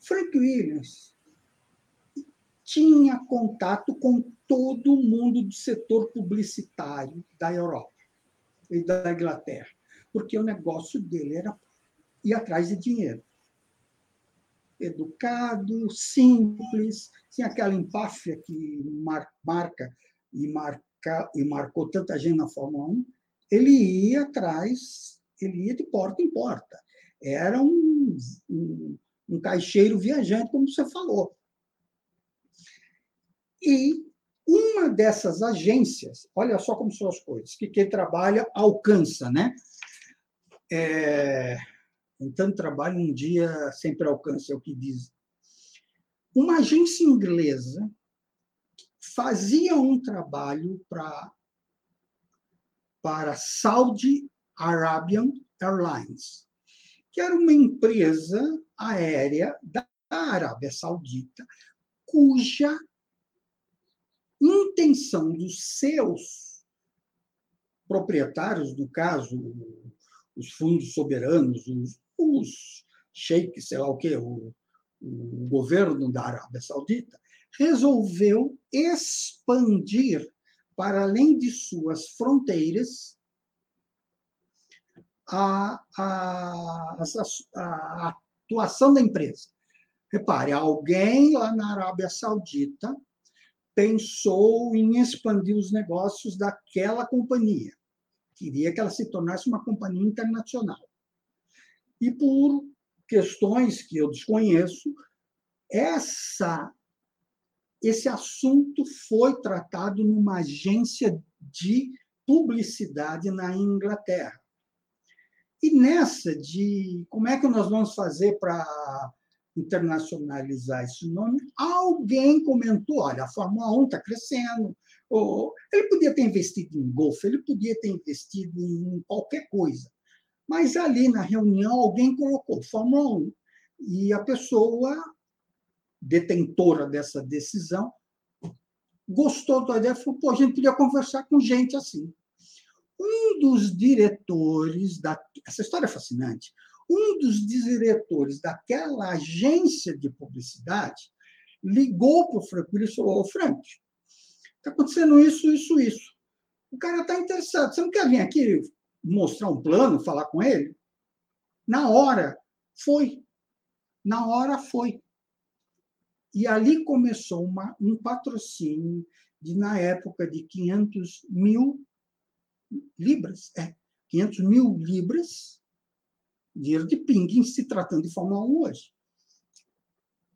Frank Williams tinha contato com todo mundo do setor publicitário da Europa e da Inglaterra, porque o negócio dele era ir atrás de dinheiro. Educado, simples, sem aquela empáfia que marca e, marca e marcou tanta gente na Fórmula 1. Ele ia atrás, ele ia de porta em porta. Era um, um, um caixeiro viajante, como você falou. E uma dessas agências, olha só como são as coisas, que quem trabalha alcança, né? É, então, trabalho um dia sempre alcança, é o que diz. Uma agência inglesa fazia um trabalho para para Saudi Arabian Airlines, que era uma empresa aérea da Arábia Saudita, cuja intenção dos seus proprietários, no caso, os fundos soberanos, os, os sheiks, sei lá o quê, o, o governo da Arábia Saudita, resolveu expandir para além de suas fronteiras a, a, a, a atuação da empresa. Repare, alguém lá na Arábia Saudita pensou em expandir os negócios daquela companhia. Queria que ela se tornasse uma companhia internacional. E por questões que eu desconheço, essa esse assunto foi tratado numa agência de publicidade na Inglaterra. E nessa de como é que nós vamos fazer para internacionalizar esse nome, alguém comentou: olha, a Fórmula 1 está crescendo. Ou, ele podia ter investido em golfe, ele podia ter investido em qualquer coisa. Mas ali na reunião, alguém colocou Fórmula 1. E a pessoa detentora dessa decisão gostou da ideia e falou: pô, a gente podia conversar com gente assim. Um dos diretores da. Essa história é fascinante. Um dos diretores daquela agência de publicidade ligou para o Frank e falou: Ô, Frank, está acontecendo isso, isso, isso. O cara está interessado. Você não quer vir aqui mostrar um plano, falar com ele? Na hora, foi. Na hora, foi. E ali começou uma, um patrocínio de, na época, de 500 mil libras. É, 500 mil libras dinheiro de pingue se tratando de Fórmula 1 hoje.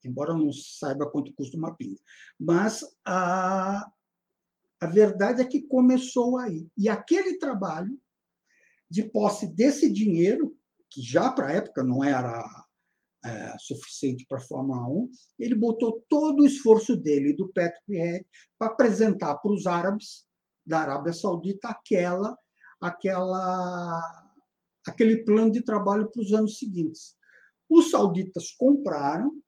Embora eu não saiba quanto custa uma pinga. Mas a, a verdade é que começou aí. E aquele trabalho de posse desse dinheiro, que já para a época não era é, suficiente para a Fórmula 1, ele botou todo o esforço dele, do Patrick Head, para apresentar para os árabes da Arábia Saudita aquela aquela aquele plano de trabalho para os anos seguintes. Os sauditas compraram,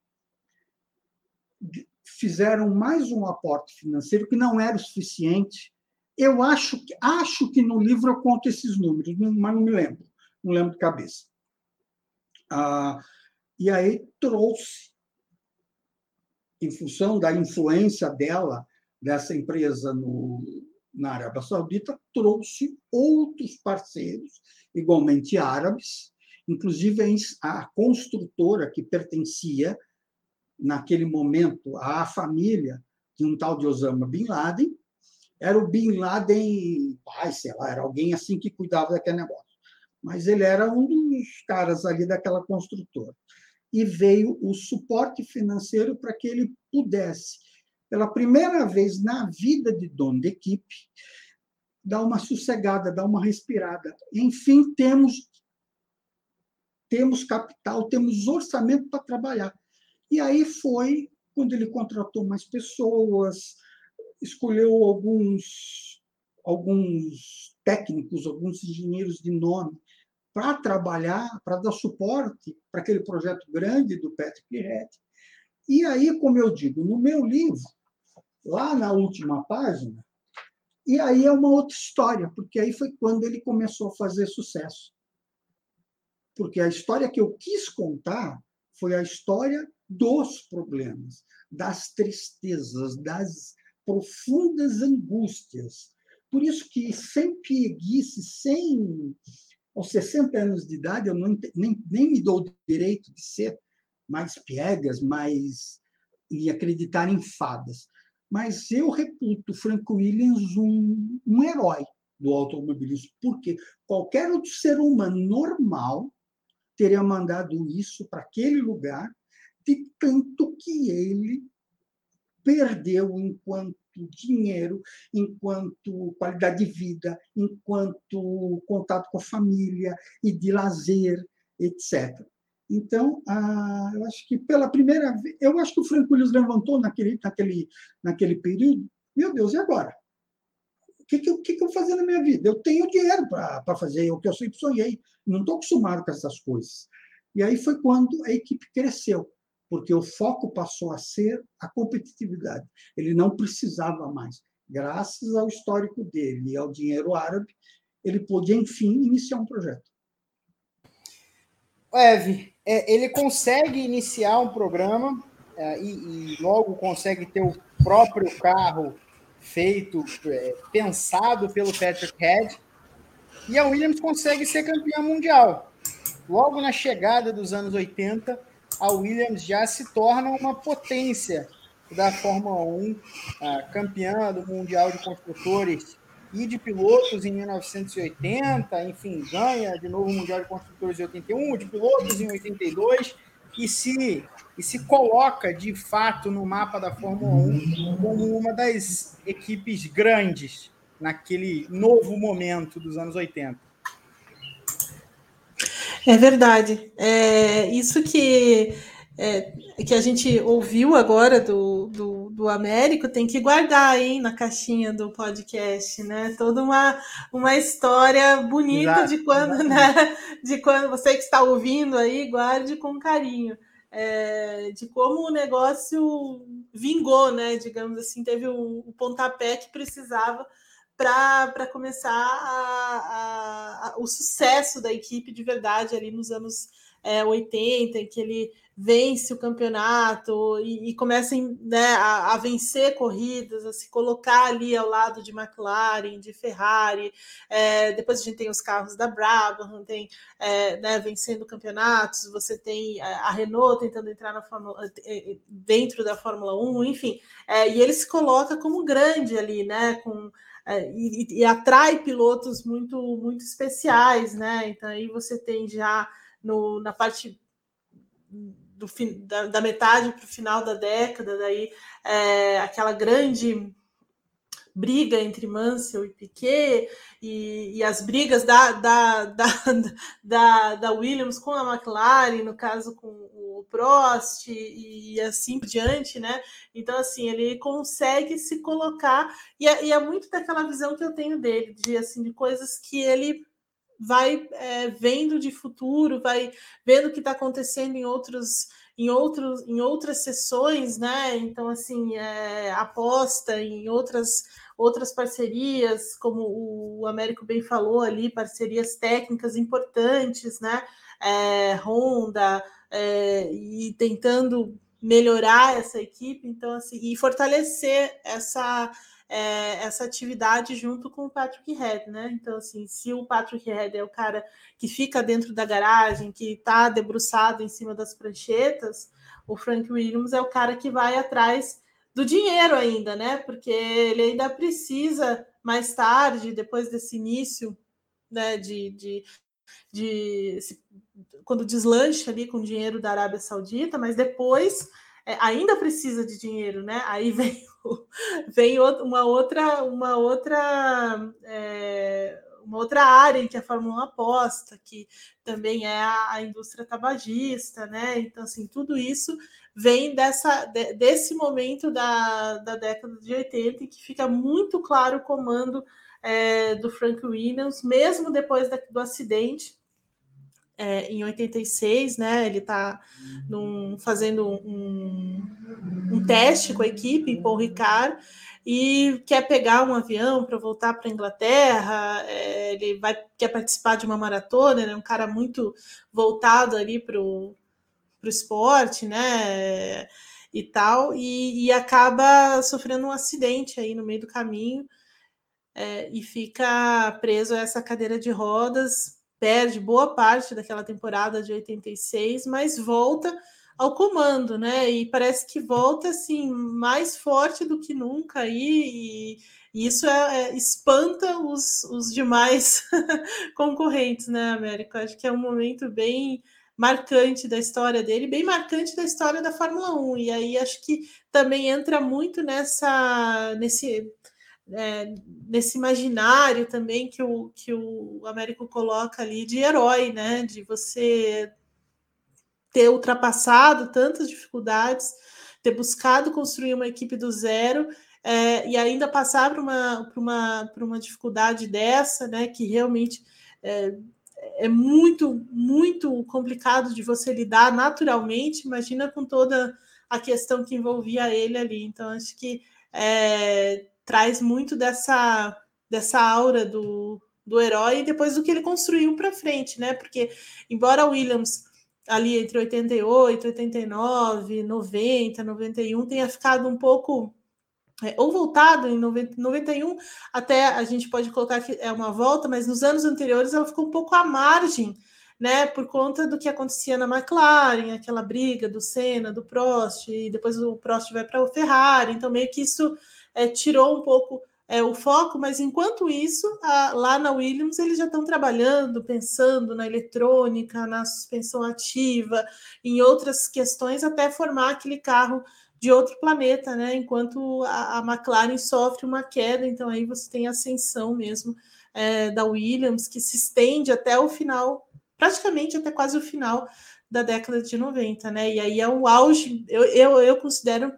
fizeram mais um aporte financeiro que não era o suficiente. Eu acho que acho que no livro eu conto esses números, mas não me lembro, não lembro de cabeça. Ah, e aí trouxe, em função da influência dela, dessa empresa no, na Arábia Saudita, trouxe outros parceiros igualmente árabes, inclusive a construtora que pertencia, naquele momento, à família de um tal de Osama Bin Laden, era o Bin Laden, pai, sei lá, era alguém assim que cuidava daquele negócio. Mas ele era um dos caras ali daquela construtora. E veio o suporte financeiro para que ele pudesse, pela primeira vez na vida de dono de equipe, dar uma sossegada, dar uma respirada. Enfim, temos temos capital, temos orçamento para trabalhar. E aí foi quando ele contratou mais pessoas, escolheu alguns alguns técnicos, alguns engenheiros de nome para trabalhar, para dar suporte para aquele projeto grande do Patrick Red. E aí, como eu digo, no meu livro, lá na última página, e aí é uma outra história, porque aí foi quando ele começou a fazer sucesso. Porque a história que eu quis contar foi a história dos problemas, das tristezas, das profundas angústias. Por isso que sem pieguice, sem aos 60 anos de idade, eu não, nem, nem me dou o direito de ser mais piegas, mais e acreditar em fadas mas eu reputo Frank Williams um, um herói do automobilismo, porque qualquer outro ser humano normal teria mandado isso para aquele lugar, de tanto que ele perdeu enquanto dinheiro, enquanto qualidade de vida, enquanto contato com a família e de lazer, etc. Então, eu acho que pela primeira vez, eu acho que o Franco Williams levantou naquele, naquele, naquele período, meu Deus, e agora? O que, que, eu, que, que eu vou fazer na minha vida? Eu tenho dinheiro para fazer o que eu sempre sonhei, não estou acostumado com essas coisas. E aí foi quando a equipe cresceu, porque o foco passou a ser a competitividade. Ele não precisava mais. Graças ao histórico dele e ao dinheiro árabe, ele pôde, enfim, iniciar um projeto. Eve, é, ele consegue iniciar um programa é, e, e, logo consegue ter o próprio carro feito, é, pensado pelo Patrick Head, e a Williams consegue ser campeã mundial. Logo na chegada dos anos 80, a Williams já se torna uma potência da Fórmula 1, campeã do Mundial de Construtores e de pilotos em 1980, enfim, ganha de novo o Mundial de Construtores em 81, de pilotos em 82, e se, e se coloca de fato no mapa da Fórmula 1 como uma das equipes grandes naquele novo momento dos anos 80. É verdade. É, isso que, é, que a gente ouviu agora do, do, do, Américo tem que guardar aí na caixinha do podcast, né? Toda uma, uma história bonita Exato, de quando, né? De quando você que está ouvindo aí, guarde com carinho. É, de como o negócio vingou, né? Digamos assim, teve o, o pontapé que precisava para começar a, a, a, o sucesso da equipe de verdade ali nos anos é, 80, em que ele vence o campeonato e, e começa né, a, a, vencer corridas, a se colocar ali ao lado de McLaren, de Ferrari. É, depois a gente tem os carros da Brabham, tem é, né, vencendo campeonatos, você tem a Renault tentando entrar na Fórmula, é, dentro da Fórmula 1, enfim. É, e ele se coloca como grande ali, né? Com é, e, e, atrai pilotos muito muito especiais, né? Então aí você tem já no, na parte do, da, da metade para o final da década, daí é, aquela grande briga entre Mansell e Piquet e, e as brigas da, da, da, [laughs] da, da, Williams com a McLaren, no caso com o Prost e, e, assim por diante, né? Então, assim, ele consegue se colocar e é, e é, muito daquela visão que eu tenho dele, de, assim, de coisas que ele vai é, vendo de futuro, vai vendo o que está acontecendo em outros em, outros, em outras sessões, né? Então, assim, é, aposta em outras outras parcerias, como o Américo bem falou ali, parcerias técnicas importantes, né? É, Honda, é, e tentando melhorar essa equipe, então assim, e fortalecer essa é, essa atividade junto com o Patrick Head, né? Então, assim, se o Patrick Head é o cara que fica dentro da garagem, que está debruçado em cima das pranchetas, o Frank Williams é o cara que vai atrás do dinheiro ainda, né? Porque ele ainda precisa, mais tarde, depois desse início, né, de, de, de quando deslancha ali com dinheiro da Arábia Saudita, mas depois é, ainda precisa de dinheiro, né? Aí [laughs] vem, [laughs] vem uma outra, uma outra, é, uma outra área em que a Fórmula 1 aposta, que também é a, a, indústria tabagista, né? Então, assim, tudo isso vem dessa, de, desse momento da, da década de 80 em que fica muito claro o comando é, do Frank Williams, mesmo depois da, do acidente é, em 86, né? Ele está fazendo um, um, teste com a equipe em Paul Ricard e quer pegar um avião para voltar para a Inglaterra. É, ele vai quer participar de uma maratona, ele é um cara muito voltado ali para o esporte, né? E tal, e, e, acaba sofrendo um acidente aí no meio do caminho é, e fica preso a essa cadeira de rodas perde boa parte daquela temporada de 86, mas volta ao comando, né? E parece que volta assim mais forte do que nunca e, e isso é, é, espanta os, os demais [laughs] concorrentes, né, América? Acho que é um momento bem marcante da história dele, bem marcante da história da Fórmula 1. E aí acho que também entra muito nessa nesse é, nesse imaginário também que o, que o Américo coloca ali de herói, né? De você ter ultrapassado tantas dificuldades, ter buscado construir uma equipe do zero é, e ainda passar por uma, por, uma, por uma dificuldade dessa, né? Que realmente é, é muito, muito complicado de você lidar naturalmente. Imagina com toda a questão que envolvia ele ali. Então, acho que é, traz muito dessa, dessa aura do, do herói e depois do que ele construiu para frente, né? Porque, embora Williams ali entre 88, 89, 90, 91 tenha ficado um pouco é, ou voltado em 90, 91, até a gente pode colocar que é uma volta, mas nos anos anteriores ela ficou um pouco à margem, né, por conta do que acontecia na McLaren, aquela briga do Senna, do Prost, e depois o Prost vai para o Ferrari, então meio que isso é, tirou um pouco é, o foco, mas enquanto isso, a, lá na Williams eles já estão trabalhando, pensando na eletrônica, na suspensão ativa, em outras questões, até formar aquele carro de outro planeta, né? Enquanto a, a McLaren sofre uma queda, então aí você tem a ascensão mesmo é, da Williams, que se estende até o final, praticamente até quase o final da década de 90, né? E aí é o auge, eu, eu, eu considero,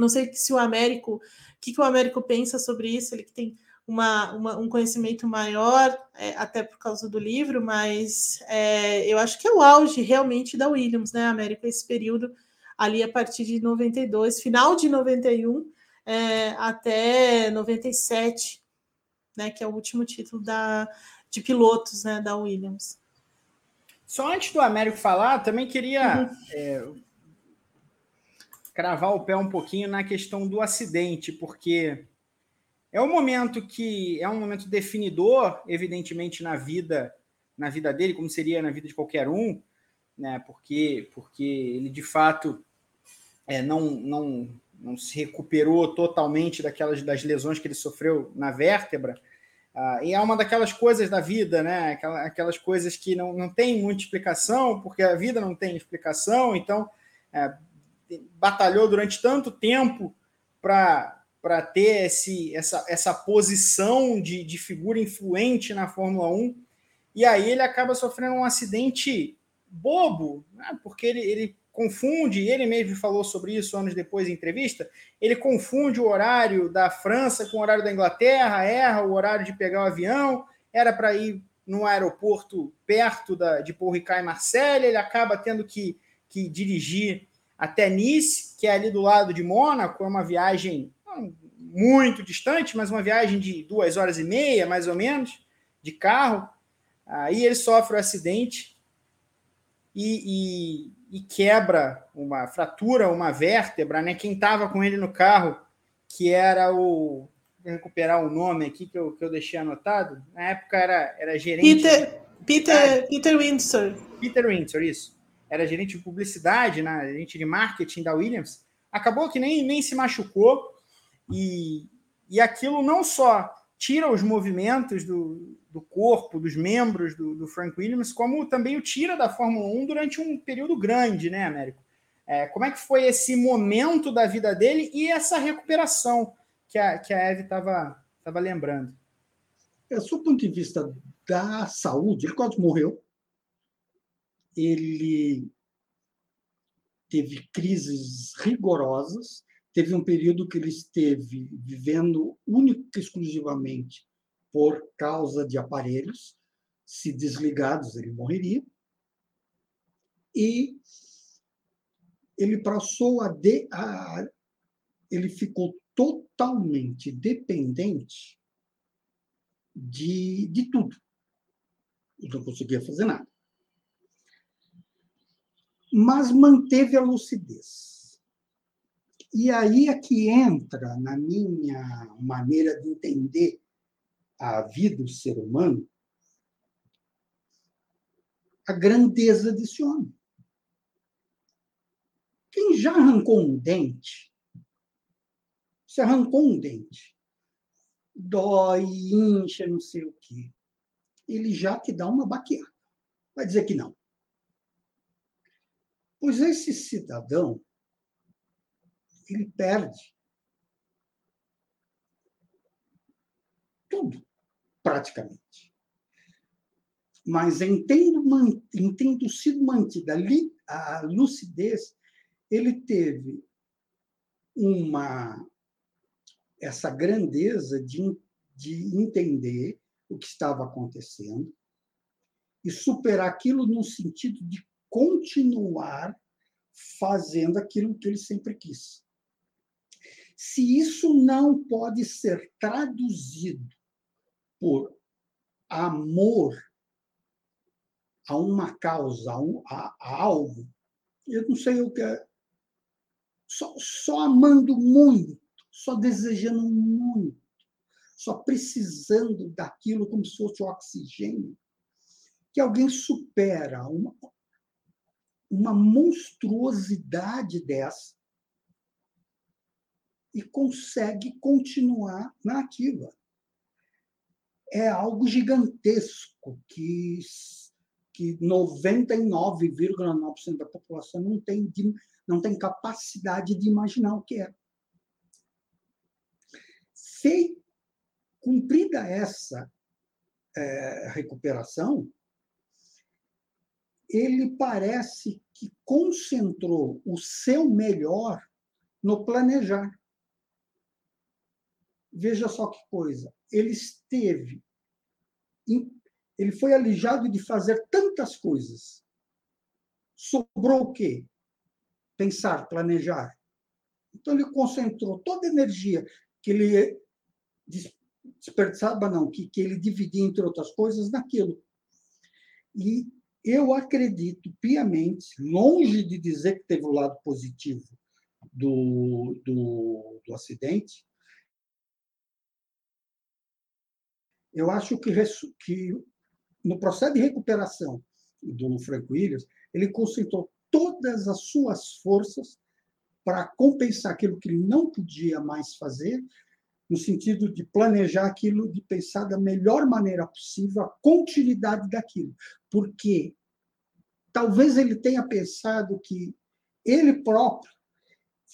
não sei se o Américo, o que, que o Américo pensa sobre isso, ele que tem uma, uma, um conhecimento maior, é, até por causa do livro, mas é, eu acho que é o auge realmente da Williams, né, América, esse período ali a partir de 92, final de 91 é, até 97, né, que é o último título da, de pilotos né, da Williams. Só antes do Américo falar, também queria uhum. Cravar o pé um pouquinho na questão do acidente, porque é um momento que é um momento definidor, evidentemente, na vida na vida dele, como seria na vida de qualquer um, né? Porque porque ele de fato é, não, não não se recuperou totalmente daquelas das lesões que ele sofreu na vértebra. Ah, e é uma daquelas coisas da vida, né? Aquelas, aquelas coisas que não, não tem muita explicação, porque a vida não tem explicação, então é, batalhou durante tanto tempo para ter esse, essa, essa posição de, de figura influente na Fórmula 1. E aí ele acaba sofrendo um acidente bobo, né? porque ele, ele confunde, ele mesmo falou sobre isso anos depois em entrevista, ele confunde o horário da França com o horário da Inglaterra, erra o horário de pegar o avião, era para ir no aeroporto perto da, de Paul Ricard e Marseille, ele acaba tendo que, que dirigir até Nice, que é ali do lado de Mônaco, é uma viagem muito distante, mas uma viagem de duas horas e meia, mais ou menos, de carro. Aí ele sofre o um acidente e, e, e, quebra uma fratura, uma vértebra, né? Quem estava com ele no carro, que era o. Vou recuperar o nome aqui que eu, que eu deixei anotado. Na época era, era gerente. Peter, Peter, Peter Windsor. Peter Windsor, isso. Era gerente de publicidade, né? gerente de marketing da Williams. Acabou que nem, nem se machucou e, e aquilo não só tira os movimentos do, do corpo, dos membros do, do, Frank Williams, como também o tira da Fórmula 1 durante um período grande, né, Américo? É, como é que foi esse momento da vida dele e essa recuperação que a, que a Eve estava tava lembrando? É, do ponto de vista da saúde, ele quase morreu. Ele teve crises rigorosas Teve um período que ele esteve vivendo única e exclusivamente por causa de aparelhos, se desligados ele morreria. E ele passou a, de, a ele ficou totalmente dependente de, de tudo. Ele não conseguia fazer nada. Mas manteve a lucidez e aí é que entra, na minha maneira de entender a vida do ser humano, a grandeza desse homem. Quem já arrancou um dente, se arrancou um dente, dói, incha, não sei o quê, ele já te dá uma baqueada. Vai dizer que não. Pois esse cidadão ele perde tudo, praticamente. Mas em tendo, em tendo sido mantida a lucidez, ele teve uma essa grandeza de, de entender o que estava acontecendo e superar aquilo no sentido de continuar fazendo aquilo que ele sempre quis. Se isso não pode ser traduzido por amor a uma causa, a, um, a, a algo, eu não sei o que é. Só, só amando muito, só desejando muito, só precisando daquilo como se fosse oxigênio, que alguém supera uma, uma monstruosidade dessa e consegue continuar na ativa. É algo gigantesco que, que 99,9% da população não tem não tem capacidade de imaginar o que é. Feita, cumprida essa é, recuperação, ele parece que concentrou o seu melhor no planejar. Veja só que coisa. Ele esteve. Ele foi alijado de fazer tantas coisas. Sobrou o quê? Pensar, planejar. Então, ele concentrou toda a energia que ele desperdiçava, não, que, que ele dividia, entre outras coisas, naquilo. E eu acredito piamente, longe de dizer que teve o lado positivo do, do, do acidente, eu acho que, que no processo de recuperação do Frank Williams, ele concentrou todas as suas forças para compensar aquilo que ele não podia mais fazer, no sentido de planejar aquilo, de pensar da melhor maneira possível a continuidade daquilo. Porque talvez ele tenha pensado que ele próprio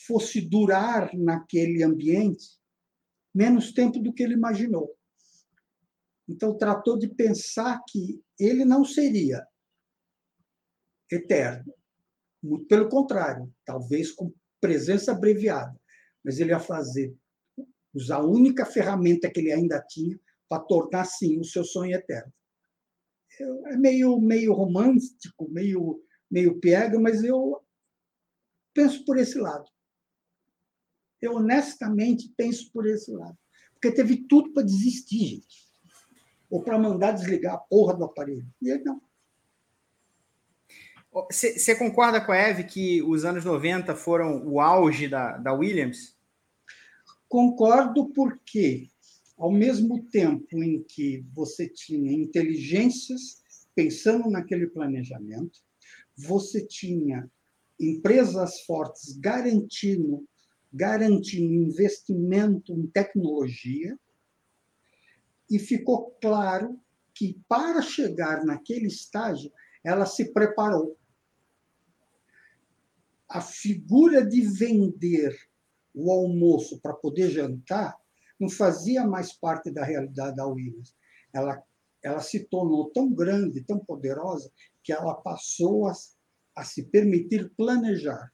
fosse durar naquele ambiente menos tempo do que ele imaginou. Então, tratou de pensar que ele não seria eterno. Muito pelo contrário, talvez com presença abreviada, mas ele ia fazer, usar a única ferramenta que ele ainda tinha para tornar, sim, o seu sonho eterno. É meio, meio romântico, meio, meio pega, mas eu penso por esse lado. Eu honestamente penso por esse lado. Porque teve tudo para desistir, gente ou para mandar desligar a porra do aparelho. E ele não. Você concorda com a Eve que os anos 90 foram o auge da, da Williams? Concordo porque, ao mesmo tempo em que você tinha inteligências pensando naquele planejamento, você tinha empresas fortes garantindo, garantindo investimento em tecnologia, e ficou claro que, para chegar naquele estágio, ela se preparou. A figura de vender o almoço para poder jantar não fazia mais parte da realidade da Williams. Ela, ela se tornou tão grande, tão poderosa, que ela passou a, a se permitir planejar.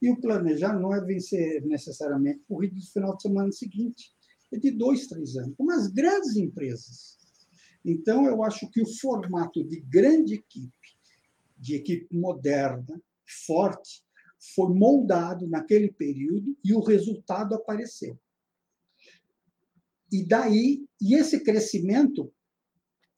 E o planejar não é vencer necessariamente corrida do final de semana seguinte é de dois, três anos, como as grandes empresas. Então, eu acho que o formato de grande equipe, de equipe moderna, forte, foi moldado naquele período e o resultado apareceu. E daí, e esse crescimento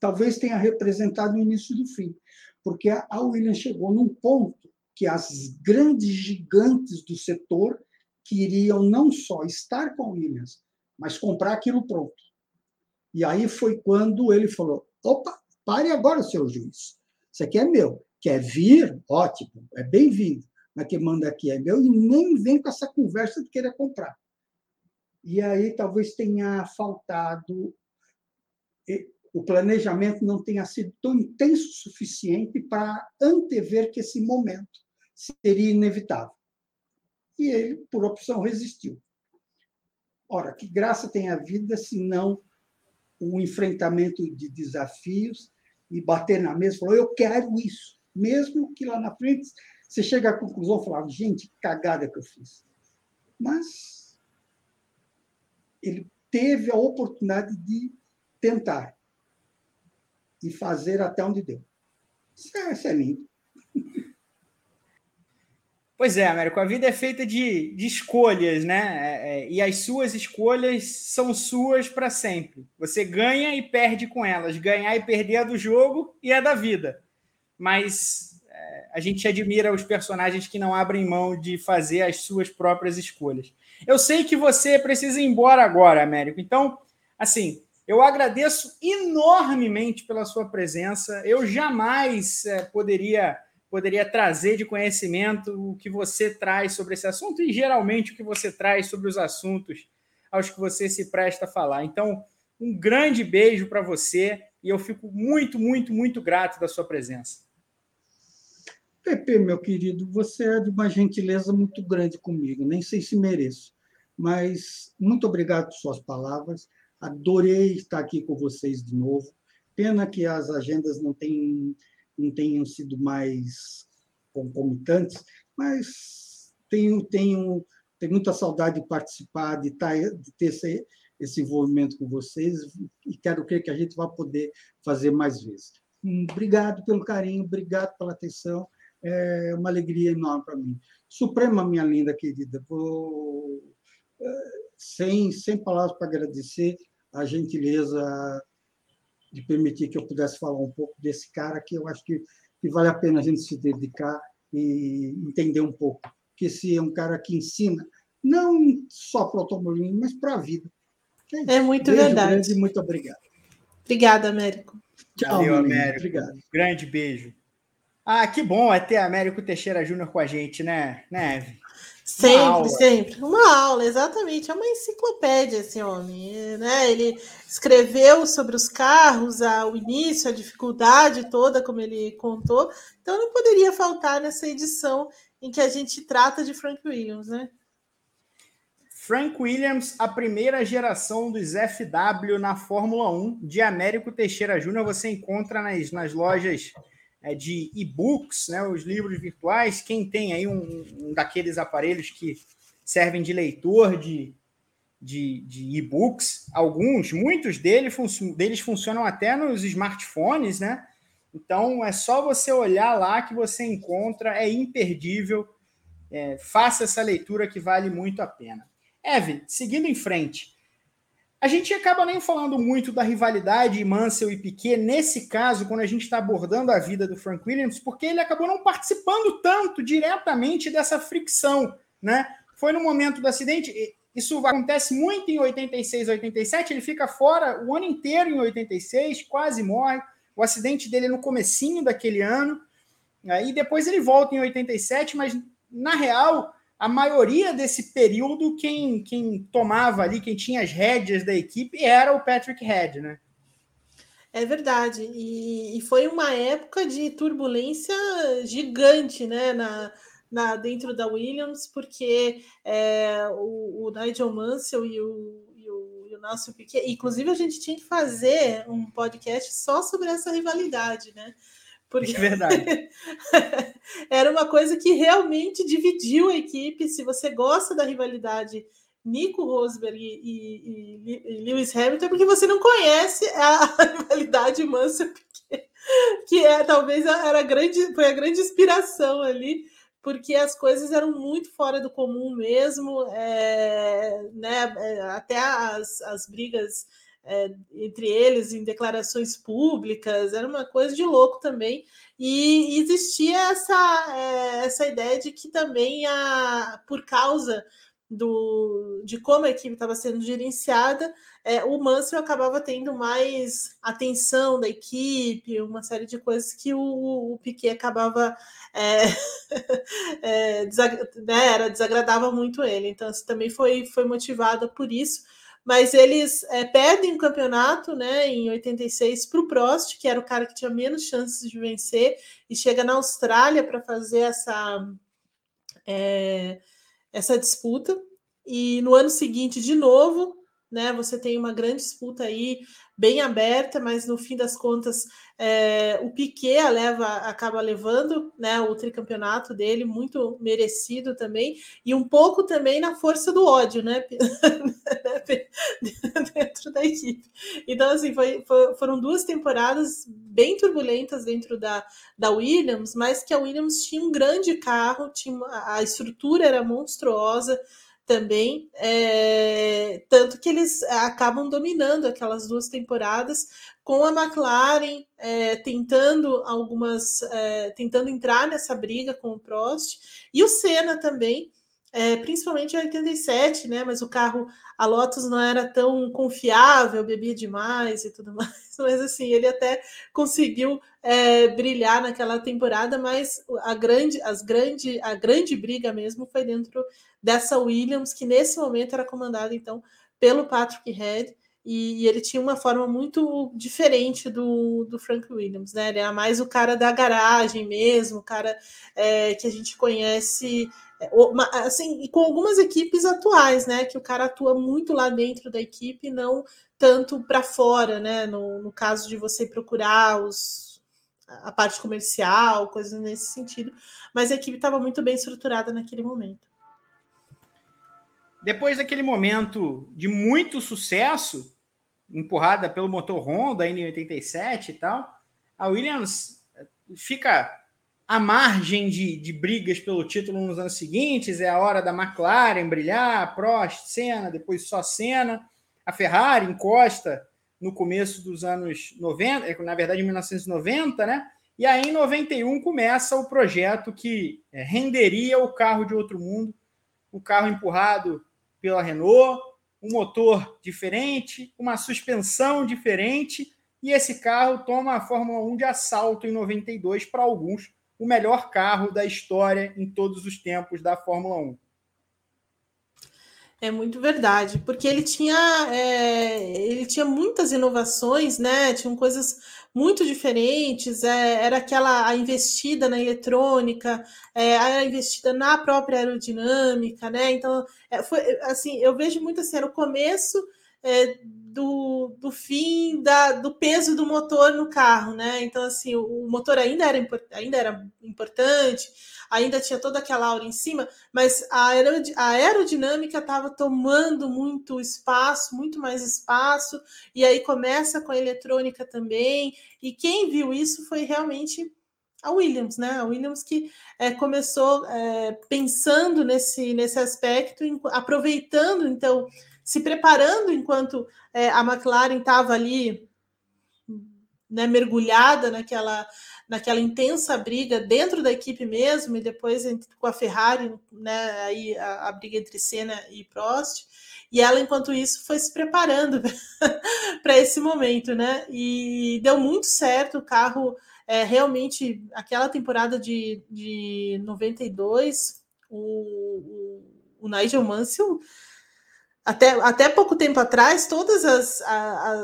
talvez tenha representado o início do fim, porque a Williams chegou num ponto que as grandes gigantes do setor queriam não só estar com a Williams, mas comprar aquilo pronto. E aí foi quando ele falou: opa, pare agora, seu juiz. Isso aqui é meu. Quer vir? Ótimo, é bem-vindo. Mas quem manda aqui é meu e nem vem com essa conversa de querer comprar. E aí talvez tenha faltado. O planejamento não tenha sido tão intenso o suficiente para antever que esse momento seria inevitável. E ele, por opção, resistiu. Ora, que graça tem a vida se não o enfrentamento de desafios e bater na mesa e falar, eu quero isso. Mesmo que lá na frente você chegue à conclusão e falar, gente, que cagada que eu fiz. Mas ele teve a oportunidade de tentar e fazer até onde deu. Isso é, isso é lindo. Pois é, Américo, a vida é feita de, de escolhas, né? É, é, e as suas escolhas são suas para sempre. Você ganha e perde com elas. Ganhar e perder é do jogo e é da vida. Mas a gente admira os personagens que não abrem mão de fazer as suas próprias escolhas. Eu sei que você precisa ir embora agora, Américo. Então, assim, eu agradeço enormemente pela sua presença. Eu jamais é, poderia poderia trazer de conhecimento o que você traz sobre esse assunto e geralmente o que você traz sobre os assuntos aos que você se presta a falar. Então, um grande beijo para você e eu fico muito, muito, muito grato da sua presença. Pepe, meu querido, você é de uma gentileza muito grande comigo, nem sei se mereço, mas muito obrigado por suas palavras. Adorei estar aqui com vocês de novo. Pena que as agendas não tenham, não tenham sido mais concomitantes, mas tenho, tenho, tenho muita saudade de participar, de, estar, de ter esse, esse envolvimento com vocês e quero crer que a gente vai poder fazer mais vezes. Obrigado pelo carinho, obrigado pela atenção. É uma alegria enorme para mim. Suprema, minha linda querida, vou, é, sem, sem palavras para agradecer a gentileza de permitir que eu pudesse falar um pouco desse cara que eu acho que, que vale a pena a gente se dedicar e entender um pouco. Que esse é um cara que ensina, não só para o automobilismo, mas para a vida. É, é muito Beijo verdade. Grande, muito obrigado. Obrigada, Américo. Tchau, Valeu, Américo. Obrigado. Grande beijo. Ah, que bom é ter Américo Teixeira Júnior com a gente, né, Neve? Sempre, sempre. Uma aula, exatamente. É uma enciclopédia esse homem. Né? Ele escreveu sobre os carros, o início, a dificuldade toda, como ele contou. Então não poderia faltar nessa edição em que a gente trata de Frank Williams, né? Frank Williams, a primeira geração dos FW na Fórmula 1 de Américo Teixeira Júnior, você encontra nas, nas lojas de e-books, né, os livros virtuais. Quem tem aí um, um daqueles aparelhos que servem de leitor de, de, de e-books, alguns, muitos deles, deles funcionam até nos smartphones, né? Então é só você olhar lá que você encontra, é imperdível. É, faça essa leitura que vale muito a pena. Evan, seguindo em frente, a gente acaba nem falando muito da rivalidade Mansell e Piquet nesse caso, quando a gente está abordando a vida do Frank Williams, porque ele acabou não participando tanto diretamente dessa fricção, né? Foi no momento do acidente, isso acontece muito em 86, 87, ele fica fora o ano inteiro em 86, quase morre. O acidente dele é no comecinho daquele ano, e depois ele volta em 87, mas na real a maioria desse período, quem, quem tomava ali, quem tinha as rédeas da equipe era o Patrick Head, né? É verdade. E, e, foi uma época de turbulência gigante, né? Na, na, dentro da Williams, porque é, o, o, Nigel Mansell e o, e o, e o Nelson Piquet, inclusive a gente tinha que fazer um podcast só sobre essa rivalidade, né? Porque [laughs] é verdade. [laughs] era uma coisa que realmente dividiu a equipe. Se você gosta da rivalidade Nico Rosberg e, e, e Lewis Hamilton, é porque você não conhece a, [laughs] rivalidade Mansell, que é talvez era grande, foi a grande inspiração ali, porque as coisas eram muito fora do comum mesmo, é, né, é, até as, as brigas é, entre eles em declarações públicas, era uma coisa de louco também. E existia essa, é, essa ideia de que também, a, por causa do, de como a equipe estava sendo gerenciada, é, o Mansell acabava tendo mais atenção da equipe, uma série de coisas que o, o Piquet acabava é, [laughs] é, desag, né, era, desagradava muito ele. Então, isso também foi, foi motivada por isso mas eles é, perdem o campeonato né, em 86 para o Prost, que era o cara que tinha menos chances de vencer, e chega na Austrália para fazer essa, é, essa disputa. E no ano seguinte, de novo, né, você tem uma grande disputa aí, bem aberta, mas no fim das contas é, o Piquet leva, acaba levando né, o tricampeonato dele, muito merecido também, e um pouco também na força do ódio, né? [laughs] dentro da equipe. Então, assim, foi, foi, foram duas temporadas bem turbulentas dentro da, da Williams, mas que a Williams tinha um grande carro, tinha, a estrutura era monstruosa também, é, tanto que eles acabam dominando aquelas duas temporadas com a McLaren é, tentando algumas, é, tentando entrar nessa briga com o Prost e o Senna também, é, principalmente em 87, né? Mas o carro, a Lotus não era tão confiável, bebia demais e tudo [laughs] mais. Mas assim, ele até conseguiu é, brilhar naquela temporada, mas a grande, as grande, a grande briga mesmo foi dentro dessa Williams, que nesse momento era comandada então pelo Patrick Head. e, e, ele tinha uma forma muito diferente do, do Frank Williams, né? Ele era mais o cara da garagem mesmo, o cara é, que a gente conhece assim, e com algumas equipes atuais, né? Que o cara atua muito lá dentro da equipe, não tanto para fora, né? No, no caso de você procurar os, a parte comercial, coisas nesse sentido. Mas a equipe estava muito bem estruturada naquele momento. Depois daquele momento de muito sucesso, empurrada pelo motor Honda em 87 e tal, a Williams fica à margem de, de brigas pelo título nos anos seguintes. É a hora da McLaren brilhar, Prost, Senna, depois só Senna. A Ferrari encosta no começo dos anos 90, é, na verdade em 1990, né? E aí em 91 começa o projeto que é, renderia o carro de outro mundo, o carro empurrado pela Renault, um motor diferente, uma suspensão diferente, e esse carro toma a Fórmula 1 de assalto em 92 para alguns, o melhor carro da história em todos os tempos da Fórmula 1. É muito verdade, porque ele tinha, é, ele tinha muitas inovações, né? Tinham coisas muito diferentes. É, era aquela a investida na eletrônica, é, a investida na própria aerodinâmica, né? Então, é, foi assim, eu vejo muito assim, era o começo é, do, do fim da, do peso do motor no carro, né? Então, assim, o, o motor ainda era, ainda era importante, ainda tinha toda aquela aura em cima, mas a, a aerodinâmica estava tomando muito espaço, muito mais espaço, e aí começa com a eletrônica também. E quem viu isso foi realmente a Williams, né? A Williams que é, começou é, pensando nesse, nesse aspecto, aproveitando então se preparando enquanto é, a McLaren estava ali né, mergulhada naquela, naquela intensa briga dentro da equipe mesmo, e depois com a Ferrari, né, aí a, a briga entre Senna e Prost. E ela, enquanto isso, foi se preparando [laughs] para esse momento, né? E deu muito certo. O carro é, realmente, aquela temporada de, de 92, o, o, o Nigel Mansell até, até pouco tempo atrás, todos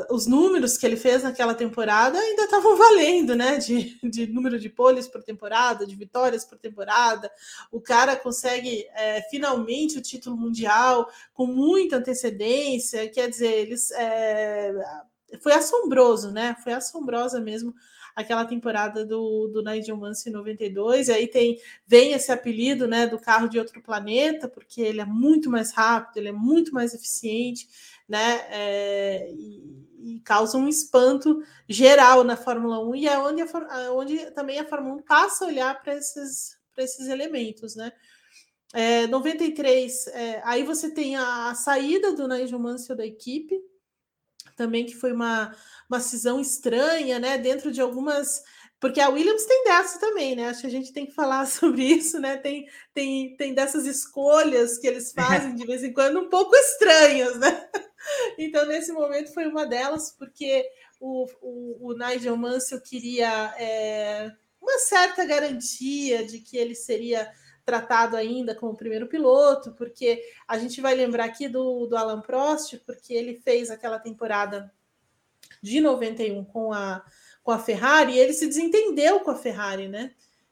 os números que ele fez naquela temporada ainda estavam [laughs] valendo, né? De, de número de poles por temporada, de vitórias por temporada. O cara consegue é, finalmente o título mundial com muita antecedência. Quer dizer, eles é, foi assombroso, né? Foi assombrosa mesmo aquela temporada do, do em 92, e aí tem, vem esse apelido né, do carro de outro planeta, porque ele é muito mais rápido, ele é muito mais eficiente, né? É, e, e, causa um espanto geral na Fórmula 1, e é onde, a, onde também a Fórmula 1 passa a olhar para esses, esses elementos, né? É, 93, é, aí você tem a, a saída do Nigel Mansell da equipe, também que foi uma, uma cisão estranha, né? Dentro de algumas. Porque a Williams tem dessa também, né? Acho que a gente tem que falar [laughs] sobre isso, né? Tem, tem, tem dessas escolhas que eles fazem de vez em quando um pouco estranhas, né? [laughs] Então, nesse momento foi uma delas, porque o, o, o Nigel Mansell queria é, uma certa garantia de que ele seria tratado ainda como primeiro piloto, porque a gente vai lembrar aqui do, do Alan Prost, porque ele fez aquela temporada de 91 com a, com a Ferrari, e ele se desentendeu com a Ferrari, né?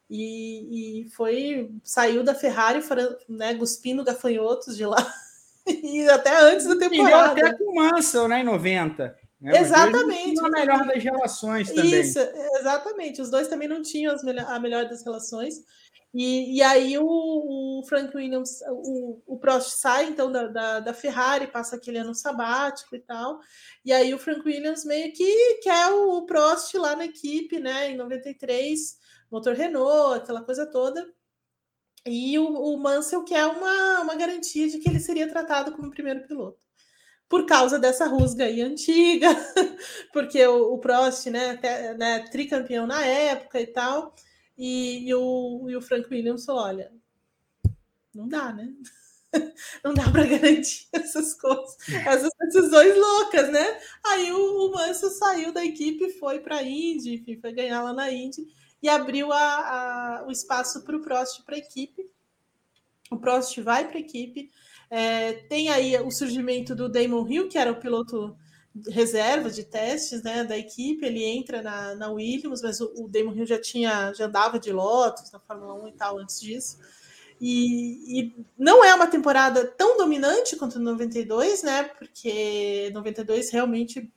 E, e foi, saiu da Ferrari, né, cuspindo gafanhotos de lá, [laughs] e até antes da temporada. E até com Mansell, né, em 90. Né? Exatamente. A melhor das relações também. Isso, exatamente. Os dois também não tinham a melhor das relações. E, e aí o, o, Frank Williams, o, o Prost sai então da, da, da, Ferrari, passa aquele ano sabático e tal. E aí o Frank Williams meio que quer o, o Prost lá na equipe, né? Em 93, motor Renault, aquela coisa toda. E o, o Mansell quer uma, uma garantia de que ele seria tratado como primeiro piloto por causa dessa rusga aí antiga, [laughs] porque o, o Prost, né, até, né, tricampeão na época e tal, e, e, o, e o Frank Williams falou: olha, não dá, né? [laughs] não dá para garantir [laughs] essas coisas, essas decisões loucas, né? Aí o, o Manso saiu da equipe, foi para a Indy, enfim, foi ganhar lá na Indy e abriu a, a, o espaço para o Prost para a equipe. O Prost vai para a equipe. É, tem aí o surgimento do Damon Hill, que era o piloto reserva de testes né, da equipe, ele entra na, na Williams, mas o, o Damon Hill já tinha, já andava de Lotus na Fórmula 1 e tal antes disso. E, e, não é uma temporada tão dominante quanto 92, né? Porque 92 realmente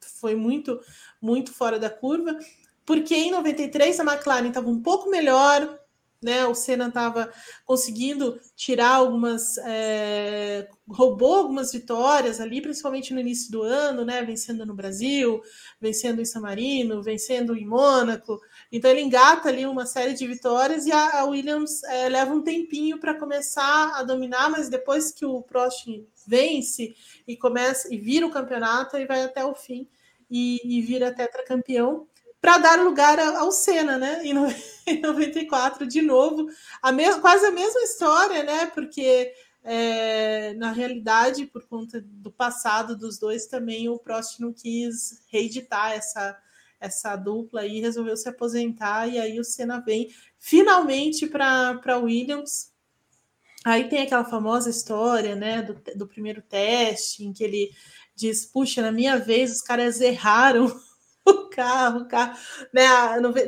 foi muito, muito fora da curva. Porque em 93 a McLaren estava um pouco melhor, né? O Senna estava conseguindo tirar algumas, é, roubou algumas vitórias ali, principalmente no início do ano, né? Vencendo no Brasil, vencendo em San Marino, vencendo em Mônaco. Então ele engata ali uma série de vitórias e a, a Williams é, leva um tempinho para começar a dominar, mas depois que o Prost vence e começa e vira o campeonato, ele vai até o fim e, e vira tetracampeão para dar lugar ao Senna, né? Em 94, [laughs] de novo, a me, quase a mesma história, né? Porque é, na realidade, por conta do passado dos dois, também o Prost não quis reeditar essa, essa dupla e resolveu se aposentar. E aí o Senna vem finalmente para Williams. Aí tem aquela famosa história né, do, do primeiro teste, em que ele diz: Puxa, na minha vez os caras erraram [laughs] o carro, o carro, né?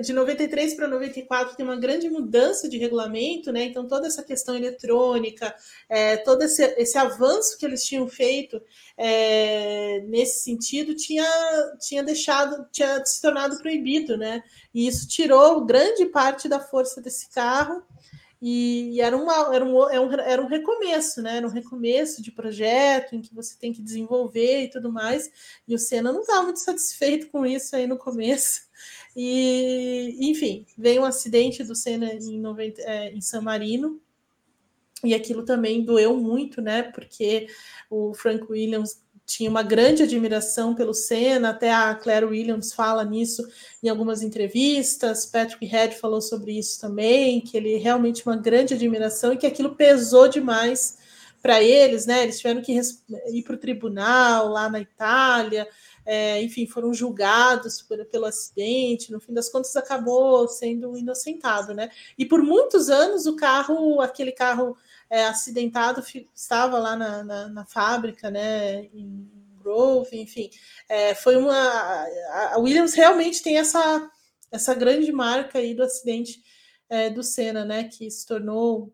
De 93 para 94 tem uma grande mudança de regulamento, né? Então, toda essa questão eletrônica, é, todo esse, esse avanço que eles tinham feito é, nesse sentido tinha, tinha deixado, tinha se tornado proibido, né? E isso tirou grande parte da força desse carro. E, era, uma, era, um, era, um, era um recomeço, né? Era um recomeço de projeto em que você tem que desenvolver e tudo mais. E o Senna não estava muito satisfeito com isso aí no começo. E, enfim, veio um acidente do Senna em, 90, é, em San Marino, e aquilo também doeu muito, né? Porque o Frank Williams tinha uma grande admiração pelo Senna, até a Claire Williams fala nisso em algumas entrevistas, Patrick Head falou sobre isso também, que ele realmente uma grande admiração e que aquilo pesou demais para eles, né? Eles tiveram que ir para o tribunal lá na Itália, é, enfim, foram julgados por, pelo acidente, no fim das contas acabou sendo inocentado, né? E por muitos anos o carro, aquele carro é, acidentado estava lá na, na, na, fábrica, né, em Grove, enfim, é, foi uma a Williams realmente tem essa essa grande marca aí do acidente é, do Senna, né, que se tornou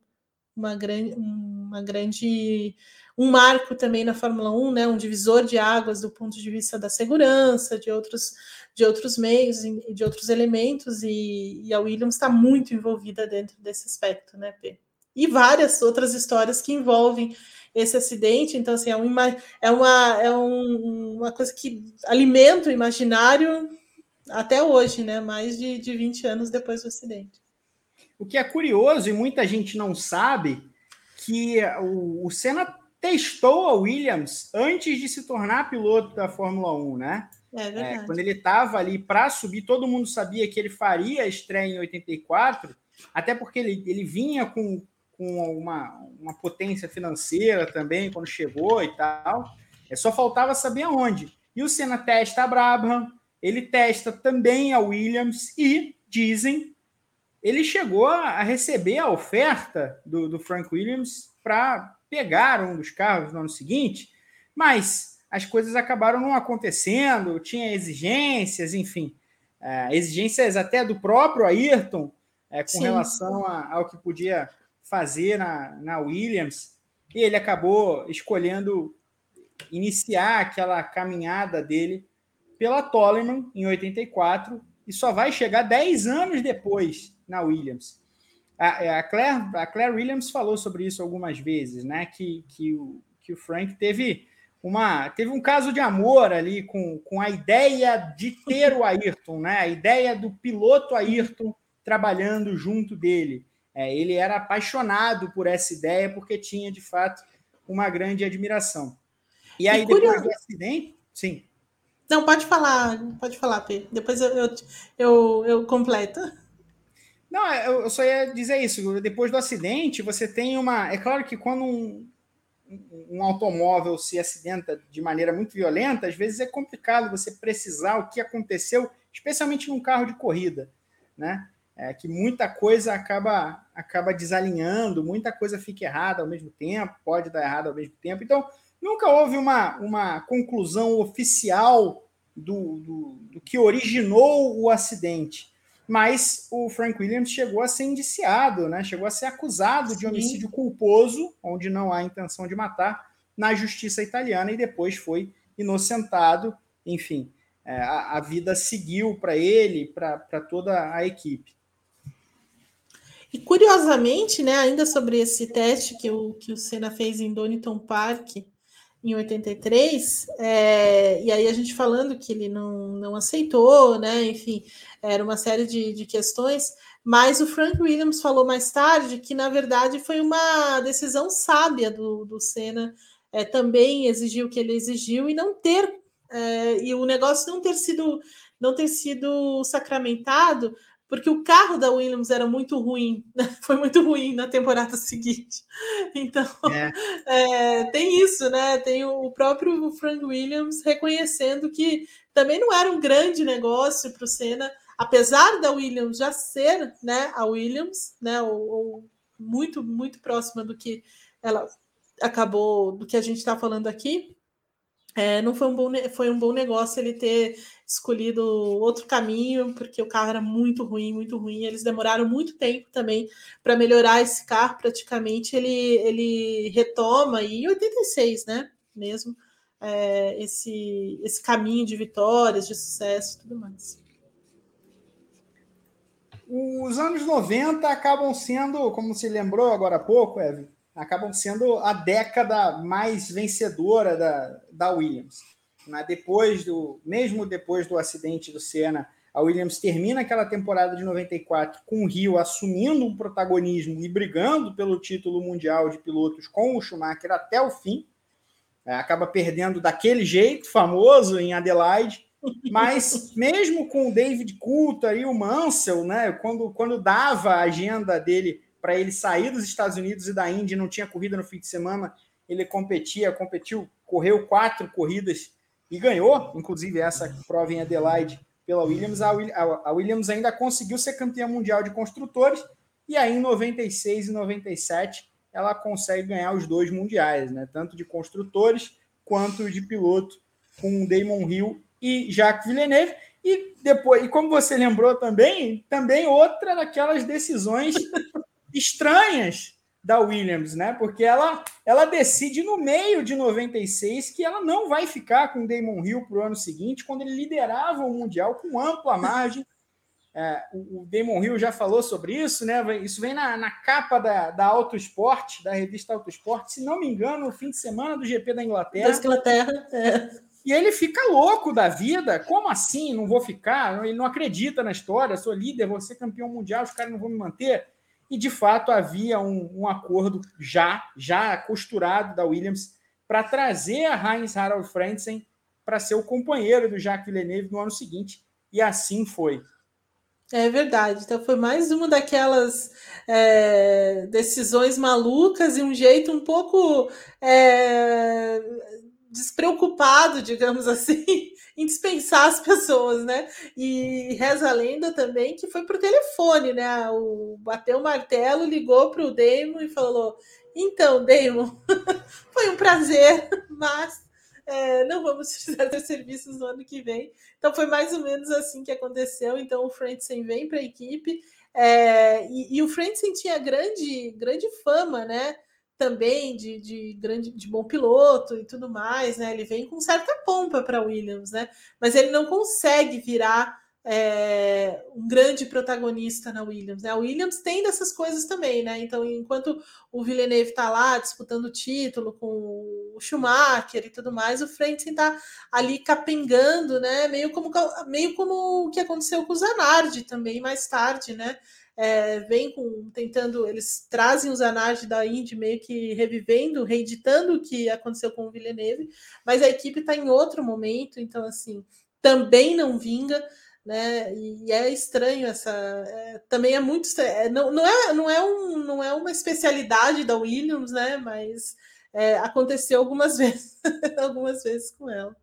uma grande uma grande um marco também na Fórmula 1, né, um divisor de águas do ponto de vista da segurança, de outros de outros meios e de outros elementos e, e a Williams está muito envolvida dentro desse aspecto, né, Pedro? E várias outras histórias que envolvem esse acidente. Então, assim, é, uma, é, uma, é um, uma coisa que alimenta o imaginário até hoje, né? Mais de, de 20 anos depois do acidente. O que é curioso, e muita gente não sabe, que o, o Senna testou a Williams antes de se tornar piloto da Fórmula 1, né? É, é, quando ele estava ali para subir, todo mundo sabia que ele faria a estreia em 84, até porque ele, ele vinha com, com uma, uma potência financeira também quando chegou e tal. É só faltava saber aonde. E o Senna testa a Brabham, ele testa também a Williams e dizem ele chegou a receber a oferta do, do Frank Williams para pegar um dos carros no ano seguinte, mas as coisas acabaram não acontecendo, tinha exigências, enfim, é, exigências até do próprio Ayrton é, com Sim. relação a, ao que podia fazer na, na Williams, e ele acabou escolhendo iniciar aquela caminhada dele pela Toleman em 84 e só vai chegar 10 anos depois na Williams. A, a, Claire, a Claire Williams falou sobre isso algumas vezes, né? Que, que, o, que o Frank teve uma teve um caso de amor ali com, com a ideia de ter o Ayrton, né? A ideia do piloto Ayrton trabalhando junto dele. É, ele era apaixonado por essa ideia porque tinha, de fato, uma grande admiração. E aí, e depois do acidente, sim. Não, pode falar, pode falar, Pedro. Depois eu, eu, eu, eu completo. Não, eu só ia dizer isso. Depois do acidente, você tem uma. É claro que quando um, um automóvel se acidenta de maneira muito violenta, às vezes é complicado você precisar o que aconteceu, especialmente num carro de corrida, né? É, que muita coisa acaba, acaba desalinhando, muita coisa fica errada ao mesmo tempo, pode dar errado ao mesmo tempo. Então, nunca houve uma, uma conclusão oficial do, do, do que originou o acidente. Mas o Frank Williams chegou a ser indiciado, né? chegou a ser acusado Sim. de homicídio culposo, onde não há intenção de matar, na justiça italiana e depois foi inocentado. Enfim, é, a, a, vida seguiu para ele, para toda a equipe. E curiosamente, né, ainda sobre esse teste que o, que o Senna fez em Donington Park em 83, é, e aí a gente falando que ele não, não aceitou, né? Enfim, era uma série de, de questões, mas o Frank Williams falou mais tarde que, na verdade, foi uma decisão sábia do, do Senna é, também exigir o que ele exigiu e não ter, é, e o negócio não ter sido não ter sido sacramentado, porque o carro da Williams era muito ruim, [laughs] né? foi muito ruim na temporada seguinte. Então, é. [laughs] É, tem isso, né? Tem o próprio Frank Williams reconhecendo que também não era um grande negócio para o Senna, apesar da Williams já ser né, a Williams, né? Ou, ou muito, muito próxima do que ela acabou, do que a gente está falando aqui. É, não foi um, bom, foi um bom negócio ele ter escolhido outro caminho, porque o carro era muito ruim, muito ruim. Eles demoraram muito tempo também para melhorar esse carro. Praticamente ele, ele retoma, e em 86, né? Mesmo, é, esse, esse caminho de vitórias, de sucesso e tudo mais. Os anos 90 acabam sendo, como se lembrou agora há pouco, Evan, acabam sendo a década mais vencedora da, da Williams. Né? Depois do, mesmo depois do acidente do Senna, a Williams termina aquela temporada de 94 com o Rio assumindo um protagonismo e brigando pelo título mundial de pilotos com o Schumacher até o fim. É, acaba perdendo daquele jeito famoso em Adelaide, mas [laughs] mesmo com o David Coulter e o Mansell, né, quando, quando dava a agenda dele para ele sair dos Estados Unidos e da Índia, não tinha corrida no fim de semana, ele competia, competiu, correu quatro corridas e ganhou, inclusive essa prova em Adelaide pela Williams. A, Williams ainda conseguiu ser campeã mundial de construtores e aí em 96 e 97 ela consegue ganhar os dois mundiais, né? Tanto de construtores quanto de piloto com Damon Hill e Jacques Villeneuve. E depois, e como você lembrou também, também outra daquelas decisões estranhas da Williams, né? Porque ela, ela decide no meio de 96 que ela não vai ficar com o Damon Hill para o ano seguinte, quando ele liderava o Mundial com ampla margem. [laughs] É, o Damon Hill já falou sobre isso, né? Isso vem na, na capa da, da Auto Sport, da revista Auto Sport, se não me engano, no fim de semana do GP da Inglaterra. Da Inglaterra, é. E ele fica louco da vida. Como assim? Não vou ficar? Ele não acredita na história. Sou líder, vou ser campeão mundial, os caras não vão me manter e de fato havia um, um acordo já, já costurado da Williams para trazer a Heinz Harald Frentzen para ser o companheiro do Jacques Villeneuve no ano seguinte, e assim foi. É verdade. Então foi mais uma daquelas é, decisões malucas e um jeito um pouco é, despreocupado, digamos assim, [laughs] em dispensar as pessoas, né? E reza a lenda também que foi por telefone, né? O bateu o martelo, ligou para o Damon e falou: Então, Damon, [laughs] foi um prazer, [laughs] mas é, não vamos precisar ter serviços no ano que vem. Então foi mais ou menos assim que aconteceu. Então o Frentzen vem para a equipe. É, e, e, o Frentzen tinha grande, grande fama, né? Também de, de grande de bom piloto e tudo mais, né? Ele vem com certa pompa para Williams, né? Mas ele não consegue virar é, um grande protagonista na Williams. Né? A Williams tem dessas coisas também, né? Então, enquanto o Villeneuve está lá disputando o título com o Schumacher e tudo mais, o Frentzen está ali capengando, né? Meio como, meio como o que aconteceu com o Zanardi também mais tarde, né? É, vem com tentando, eles trazem os anais da Indy meio que revivendo, reeditando o que aconteceu com o Villeneuve, mas a equipe está em outro momento, então assim também não vinga, né? E é estranho essa, é, também é muito é, não, não é não é um não é uma especialidade da Williams, né? Mas é, aconteceu algumas [laughs] vezes, algumas vezes com ela.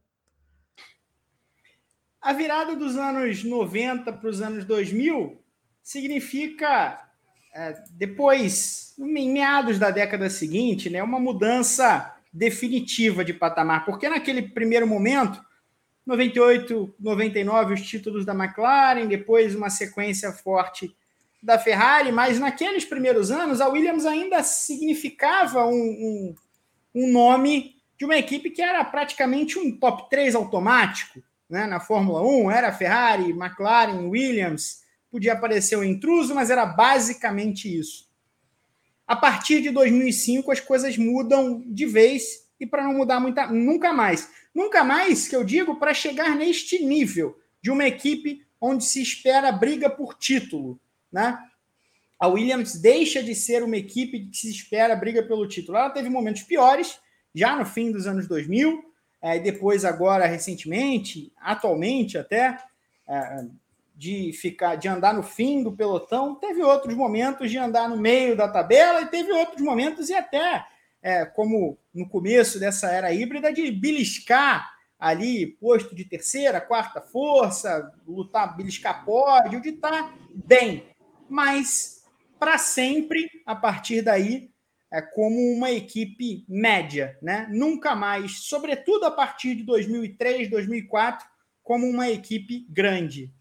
A virada dos anos 90 para os anos 2000 significa, é, depois, em meados da década seguinte, né, uma mudança definitiva de patamar, porque naquele primeiro momento, 98, 99, os títulos da McLaren, depois uma sequência forte da Ferrari, mas naqueles primeiros anos a Williams ainda significava um, um, um nome de uma equipe que era praticamente um top 3 automático né, na Fórmula 1, era Ferrari, McLaren, Williams, podia aparecer o intruso, mas era basicamente isso. A partir de 2005 as coisas mudam de vez e para não mudar muita, nunca mais. Nunca mais que eu digo para chegar neste nível de uma equipe onde se espera briga por título, né? A Williams deixa de ser uma equipe que se espera briga pelo título. Ela teve momentos piores, já no fim dos anos 2000, é, depois agora recentemente, atualmente até, é, de ficar, de andar no fim do pelotão. Teve outros momentos de andar no meio da tabela e teve outros momentos e até, é, como no começo dessa era híbrida, de beliscar ali posto de terceira, quarta força, lutar, beliscar pódio, de estar tá bem mas para sempre, a partir daí, é como uma equipe média, né? Nunca mais, sobretudo a partir de 2003, 2004, como uma equipe grande.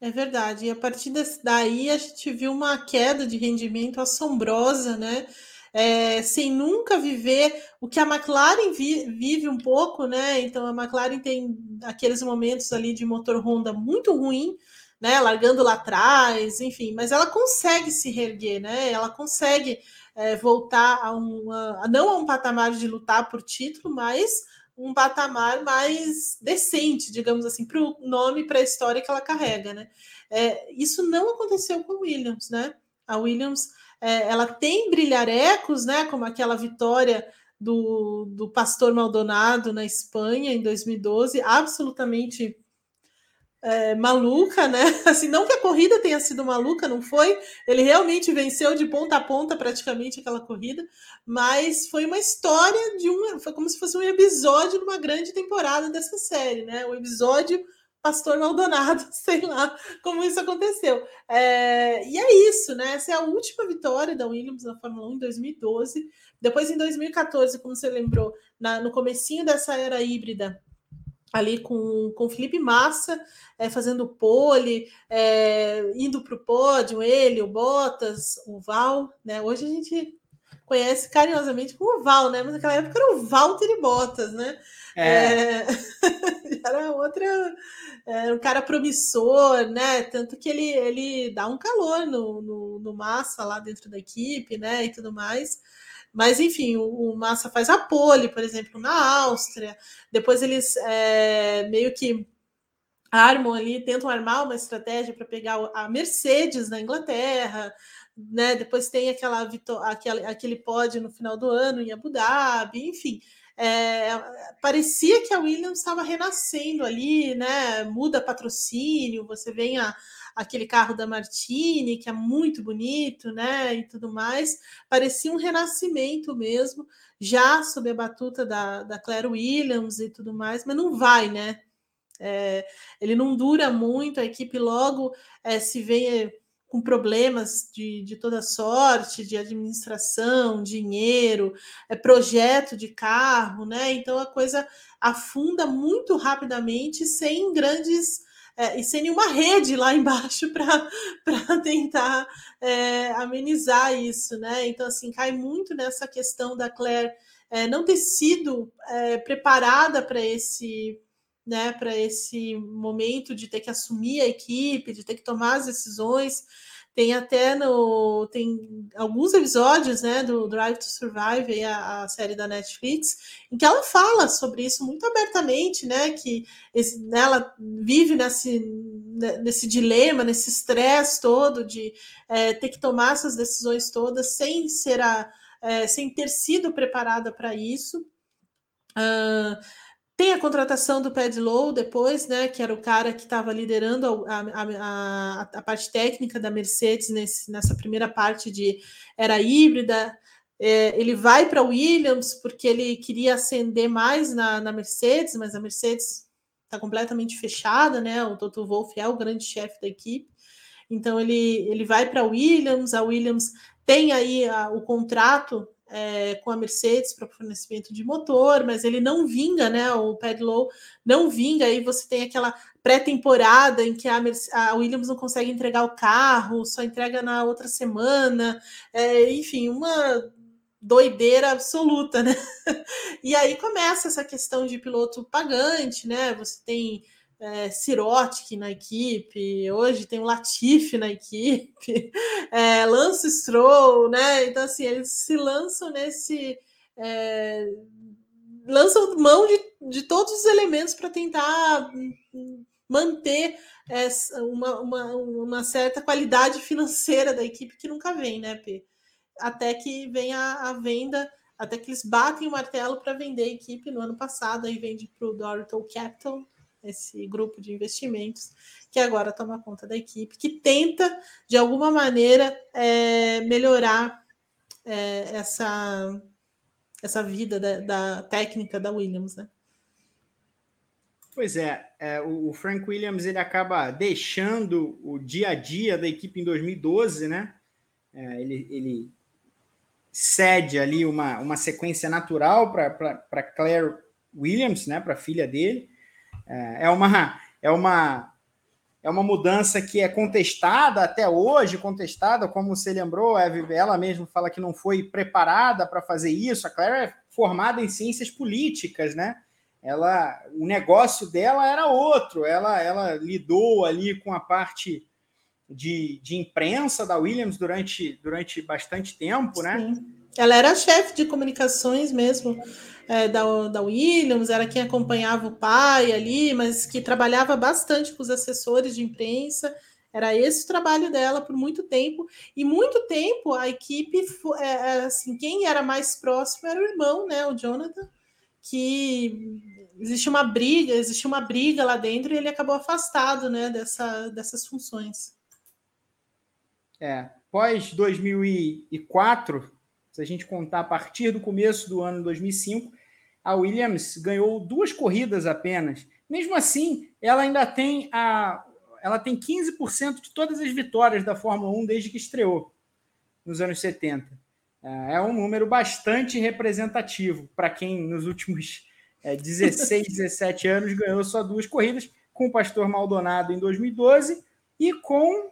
É verdade. E a partir daí a gente viu uma queda de rendimento assombrosa, né? É, sem nunca viver o que a McLaren vi, vive um pouco, né? Então a McLaren tem aqueles momentos ali de motor Honda muito ruim, né, largando lá atrás, enfim, mas ela consegue se reerguer, né? Ela consegue é, voltar a, um, a, não a um patamar de lutar por título, mas um patamar mais decente, digamos assim, para o nome, para a história que ela carrega, né? É, isso não aconteceu com Williams, né? A Williams, é, ela tem brilharecos, né? Como aquela vitória do, do Pastor Maldonado na Espanha em 2012, absolutamente é, maluca, né? [laughs] Assim, não que a corrida tenha sido maluca, não foi. Ele realmente venceu de ponta a ponta praticamente aquela corrida, mas foi uma história de uma, foi como se fosse um episódio de uma grande temporada dessa série, né? O episódio Pastor Maldonado, [laughs] sei lá como isso aconteceu. É, e é isso, né? Essa é a última vitória da Williams na Fórmula 1 em 2012. Depois, em 2014, como você lembrou, na, no comecinho dessa era híbrida, ali com, com o Felipe Massa é, fazendo pole, é, indo para o pódio, ele, o Bottas, o Val, né? Hoje a gente conhece carinhosamente como Val, né? Mas naquela época era o Valtteri Bottas, né? É. É... [laughs] era outra, era um cara promissor, né? Tanto que ele, ele dá um calor no, no, no Massa lá dentro da equipe, né? E tudo mais. Mas, enfim, o, o Massa faz a pole, por exemplo, na Áustria. Depois eles é, meio que armam ali, tentam armar uma estratégia para pegar a Mercedes na Inglaterra. Né? Depois tem aquela, aquele, aquele pódio no final do ano em Abu Dhabi, enfim. É, parecia que a Williams estava renascendo ali, né? Muda patrocínio, você vem a, aquele carro da Martini, que é muito bonito, né? E tudo mais. Parecia um renascimento mesmo, já sob a batuta da, da Claire Williams e tudo mais, mas não vai, né? É, ele não dura muito, a equipe logo é, se vê com problemas de, de toda sorte, de administração, dinheiro, é, projeto de carro, né? Então a coisa afunda muito rapidamente, sem grandes é, e sem nenhuma rede lá embaixo [laughs] para tentar é, amenizar isso, né? Então, assim, cai muito nessa questão da Claire é, não ter sido é, preparada para esse né, para esse momento de ter que assumir a equipe, de ter que tomar as decisões. Tem até no tem alguns episódios, né, do Drive to Survive, a, a, série da Netflix, em que ela fala sobre isso muito abertamente, né, que esse, né, ela vive nesse, né, nesse dilema, nesse estresse todo de é, ter que tomar essas decisões todas sem ser a, é, sem ter sido preparada para isso. Uh, tem a contratação do Pad Low depois, né? Que era o cara que estava liderando a, a, a, a, parte técnica da Mercedes nesse, nessa primeira parte de era híbrida. É, ele vai para Williams porque ele queria ascender mais na, na Mercedes, mas a Mercedes está completamente fechada, né? O Toto Wolff é o grande chefe da equipe. Então ele, ele vai para Williams, a Williams tem aí a, o contrato é, com a Mercedes para fornecimento de motor, mas ele não vinga, né? O Padlow não vinga, aí você tem aquela pré-temporada em que a, a, Williams não consegue entregar o carro, só entrega na outra semana, é, enfim, uma doideira absoluta, né? [laughs] E aí começa essa questão de piloto pagante, né? Você tem é, Sirotic na equipe, hoje tem o Latifi na equipe, [laughs] é, Lance Stroll, né? Então, assim, eles se lançam nesse. É, lançam mão de, de todos os elementos para tentar manter essa, uma, uma, uma, certa qualidade financeira da equipe que nunca vem, né? Até que vem a, a venda, até que eles batem o martelo para vender a equipe no ano passado, aí vende para o Dorito Capital, esse grupo de investimentos que agora toma conta da equipe, que tenta, de alguma maneira, é, melhorar é, essa, essa vida da, da, técnica da Williams, né? Pois é, é, o Frank Williams ele acaba deixando o dia a dia da equipe em 2012, né? É, ele, ele cede ali uma, uma sequência natural para Claire Williams, né? Para a filha dele. É, é uma, é uma é uma mudança que é contestada até hoje, contestada, como você lembrou, ela mesma fala que não foi preparada para fazer isso. A Claire é formada em ciências políticas, né? Ela, o negócio dela era outro. Ela, ela lidou ali com a parte de, de imprensa da Williams durante, durante bastante tempo, né? Sim. Ela era chefe de comunicações mesmo é, da, da Williams, era quem acompanhava o pai ali, mas que trabalhava bastante com os assessores de imprensa. Era esse o trabalho dela por muito tempo. E muito tempo a equipe, é, é, assim, quem era mais próximo era o irmão, né, o Jonathan, que existe uma briga, existe uma briga lá dentro e ele acabou afastado, né, dessa, dessas funções. É, pós 2004, se a gente contar a partir do começo do ano 2005, a Williams ganhou duas corridas apenas. Mesmo assim, ela ainda tem a ela tem 15% de todas as vitórias da Fórmula 1 desde que estreou nos anos 70. É, é um número bastante representativo para quem nos últimos 16, 17 [laughs] anos ganhou só duas corridas, com o Pastor Maldonado em 2012 e com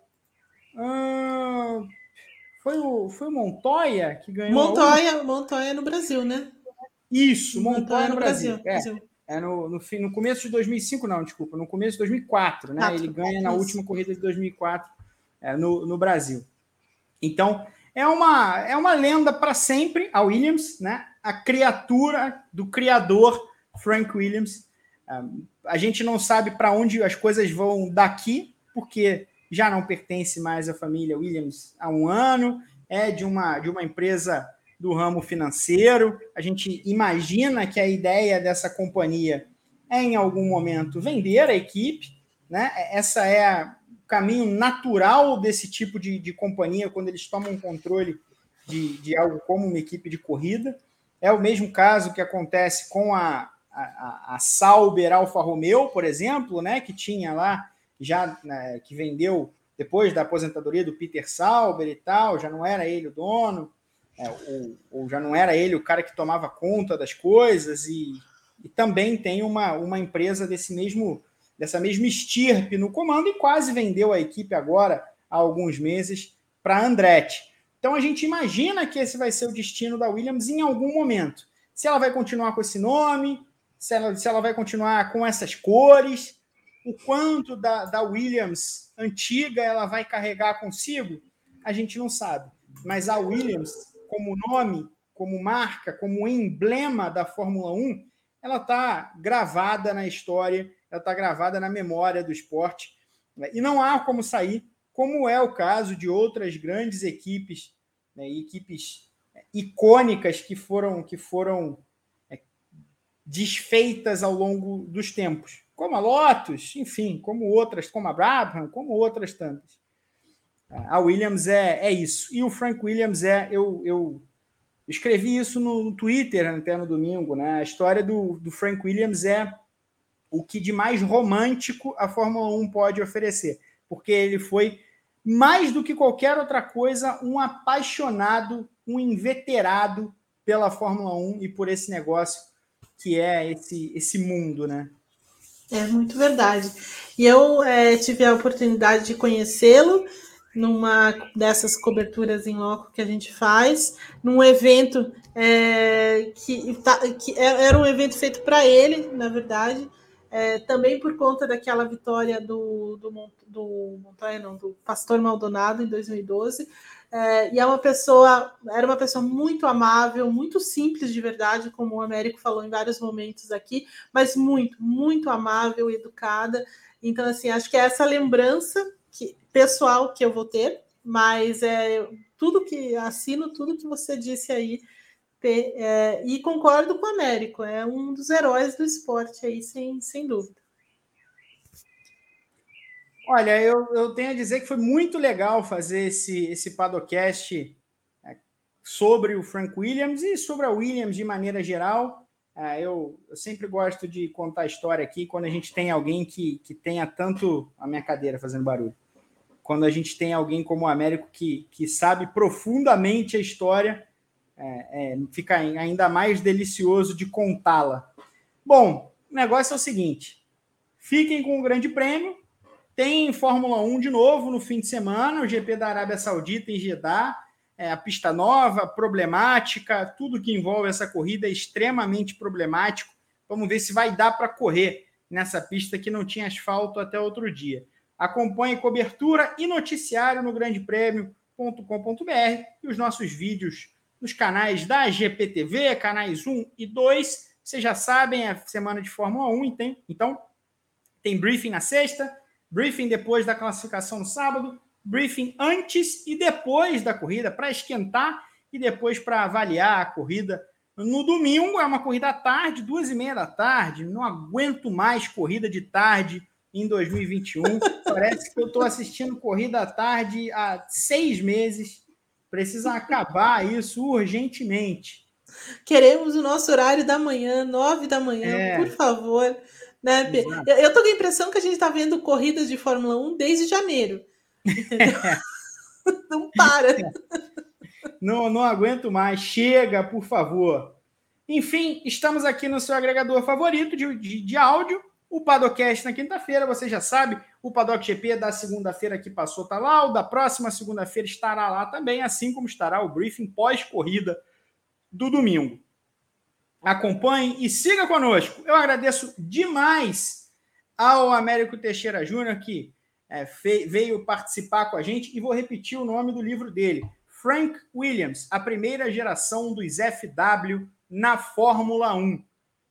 foi o, foi o Montoya que ganhou. Montoya, Montoya no Brasil, né? Isso, Montoya, Montoya no, Brasil. Brasil. É, é no, no, no, começo de 2005, não, desculpa, no começo de 2004, né? Quatro. Ele ganha na última corrida de 2004 é, no, no Brasil. Então, é uma, é uma lenda para sempre, a Williams, né? A criatura do criador Frank Williams. a gente não sabe para onde as coisas vão daqui, porque já não pertence mais à família Williams há um ano, é de uma, de uma empresa do ramo financeiro. A gente imagina que a ideia dessa companhia é, em algum momento, vender a equipe. Né? Essa é o caminho natural desse tipo de, de companhia, quando eles tomam controle de, de algo como uma equipe de corrida. É o mesmo caso que acontece com a, a, a Sauber Alfa Romeo, por exemplo, né, que tinha lá já né, que vendeu depois da aposentadoria do Peter Sauber e tal, já não era ele o dono, é, ou, ou, já não era ele o cara que tomava conta das coisas, e, e também tem uma, uma empresa desse mesmo dessa mesma estirpe no comando e quase vendeu a equipe agora há alguns meses para Andretti. Então a gente imagina que esse vai ser o destino da Williams em algum momento. Se ela vai continuar com esse nome, se ela, se ela vai continuar com essas cores, o quanto da, da Williams antiga ela vai carregar consigo, a gente não sabe. Mas a Williams, como nome, como marca, como emblema da Fórmula 1, ela está gravada na história, ela está gravada na memória do esporte. E não há como sair, como é o caso de outras grandes equipes, né, equipes icônicas que foram, que foram é, desfeitas ao longo dos tempos como a Lotus, enfim, como outras, como a Brabham, como outras tantas. A Williams é, é isso. E o Frank Williams é. Eu, eu escrevi isso no, Twitter até no domingo. Né? A história do, do Frank Williams é o que de mais romântico a Fórmula 1 pode oferecer, porque ele foi, mais do que qualquer outra coisa, um apaixonado, um inveterado pela Fórmula 1 e por esse negócio que é esse, esse mundo, né? É muito verdade. E eu é, tive a oportunidade de conhecê-lo numa dessas coberturas em loco que a gente faz, num evento é, que, tá, que, é, era um evento feito para ele, na verdade, é, também por conta daquela vitória do, do, do não, do Pastor Maldonado em 2012. É, e é uma pessoa, era uma pessoa muito amável, muito simples de verdade, como o Américo falou em vários momentos aqui, mas muito, muito amável, educada. Então, assim, acho que é essa lembrança que, pessoal que eu vou ter, mas é tudo que assino, tudo que você disse aí, ter, é, e concordo com o Américo, é um dos heróis do esporte aí, sem, sem dúvida. Olha, eu, eu tenho a dizer que foi muito legal fazer esse, esse Padocast é, sobre o Frank Williams e sobre a Williams de maneira geral. É, eu, eu, sempre gosto de contar a história aqui quando a gente tem alguém que, que tenha tanto. A minha cadeira fazendo barulho. Quando a gente tem alguém como o Américo que, que sabe profundamente a história, é, é, fica ainda mais delicioso de contá-la. Bom, o negócio é o seguinte: fiquem com o Grande Prêmio tem Fórmula 1 de novo no fim de semana, o GP da Arábia Saudita em Jeddah, é, a pista nova, problemática, tudo que envolve essa corrida é extremamente problemático. Vamos ver se vai dar para correr nessa pista que não tinha asfalto até outro dia. Acompanhe cobertura e noticiário no grandepremio.com.br e os nossos vídeos nos canais da GPTV, canais 1 e 2. Vocês já sabem, é semana de Fórmula 1, então tem briefing na sexta, briefing depois da classificação no sábado, briefing antes e depois da corrida, para esquentar e depois para avaliar a corrida. No domingo é uma corrida à tarde, duas e meia da tarde. Não aguento mais corrida de tarde em 2021. [laughs] Parece que eu estou assistindo corrida à tarde há seis meses. Precisa acabar isso urgentemente. Queremos o nosso horário da manhã, nove da manhã, é. por favor. Né, eu, eu tô com a impressão que a gente está vendo corridas de Fórmula 1 desde janeiro. [laughs] [laughs] não para. Não, não aguento mais. Chega, por favor. Enfim, estamos aqui no seu agregador favorito de, de, de áudio, o Padocast na quinta-feira, você já sabe, o Paddock GP da segunda-feira que passou está lá, o da próxima segunda-feira estará lá também, assim como estará o briefing pós-corrida do domingo acompanhe e siga conosco. Eu agradeço demais ao Américo Teixeira Júnior, que é, veio participar com a gente, e vou repetir o nome do livro dele: Frank Williams, a primeira geração dos FW na Fórmula 1.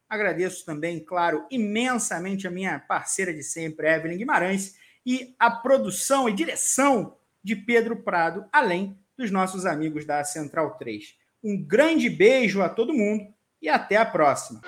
Agradeço também, claro, imensamente a minha parceira de sempre, Evelyn Guimarães, e a produção e direção de Pedro Prado, além dos nossos amigos da Central 3. Um grande beijo a todo mundo e até a próxima.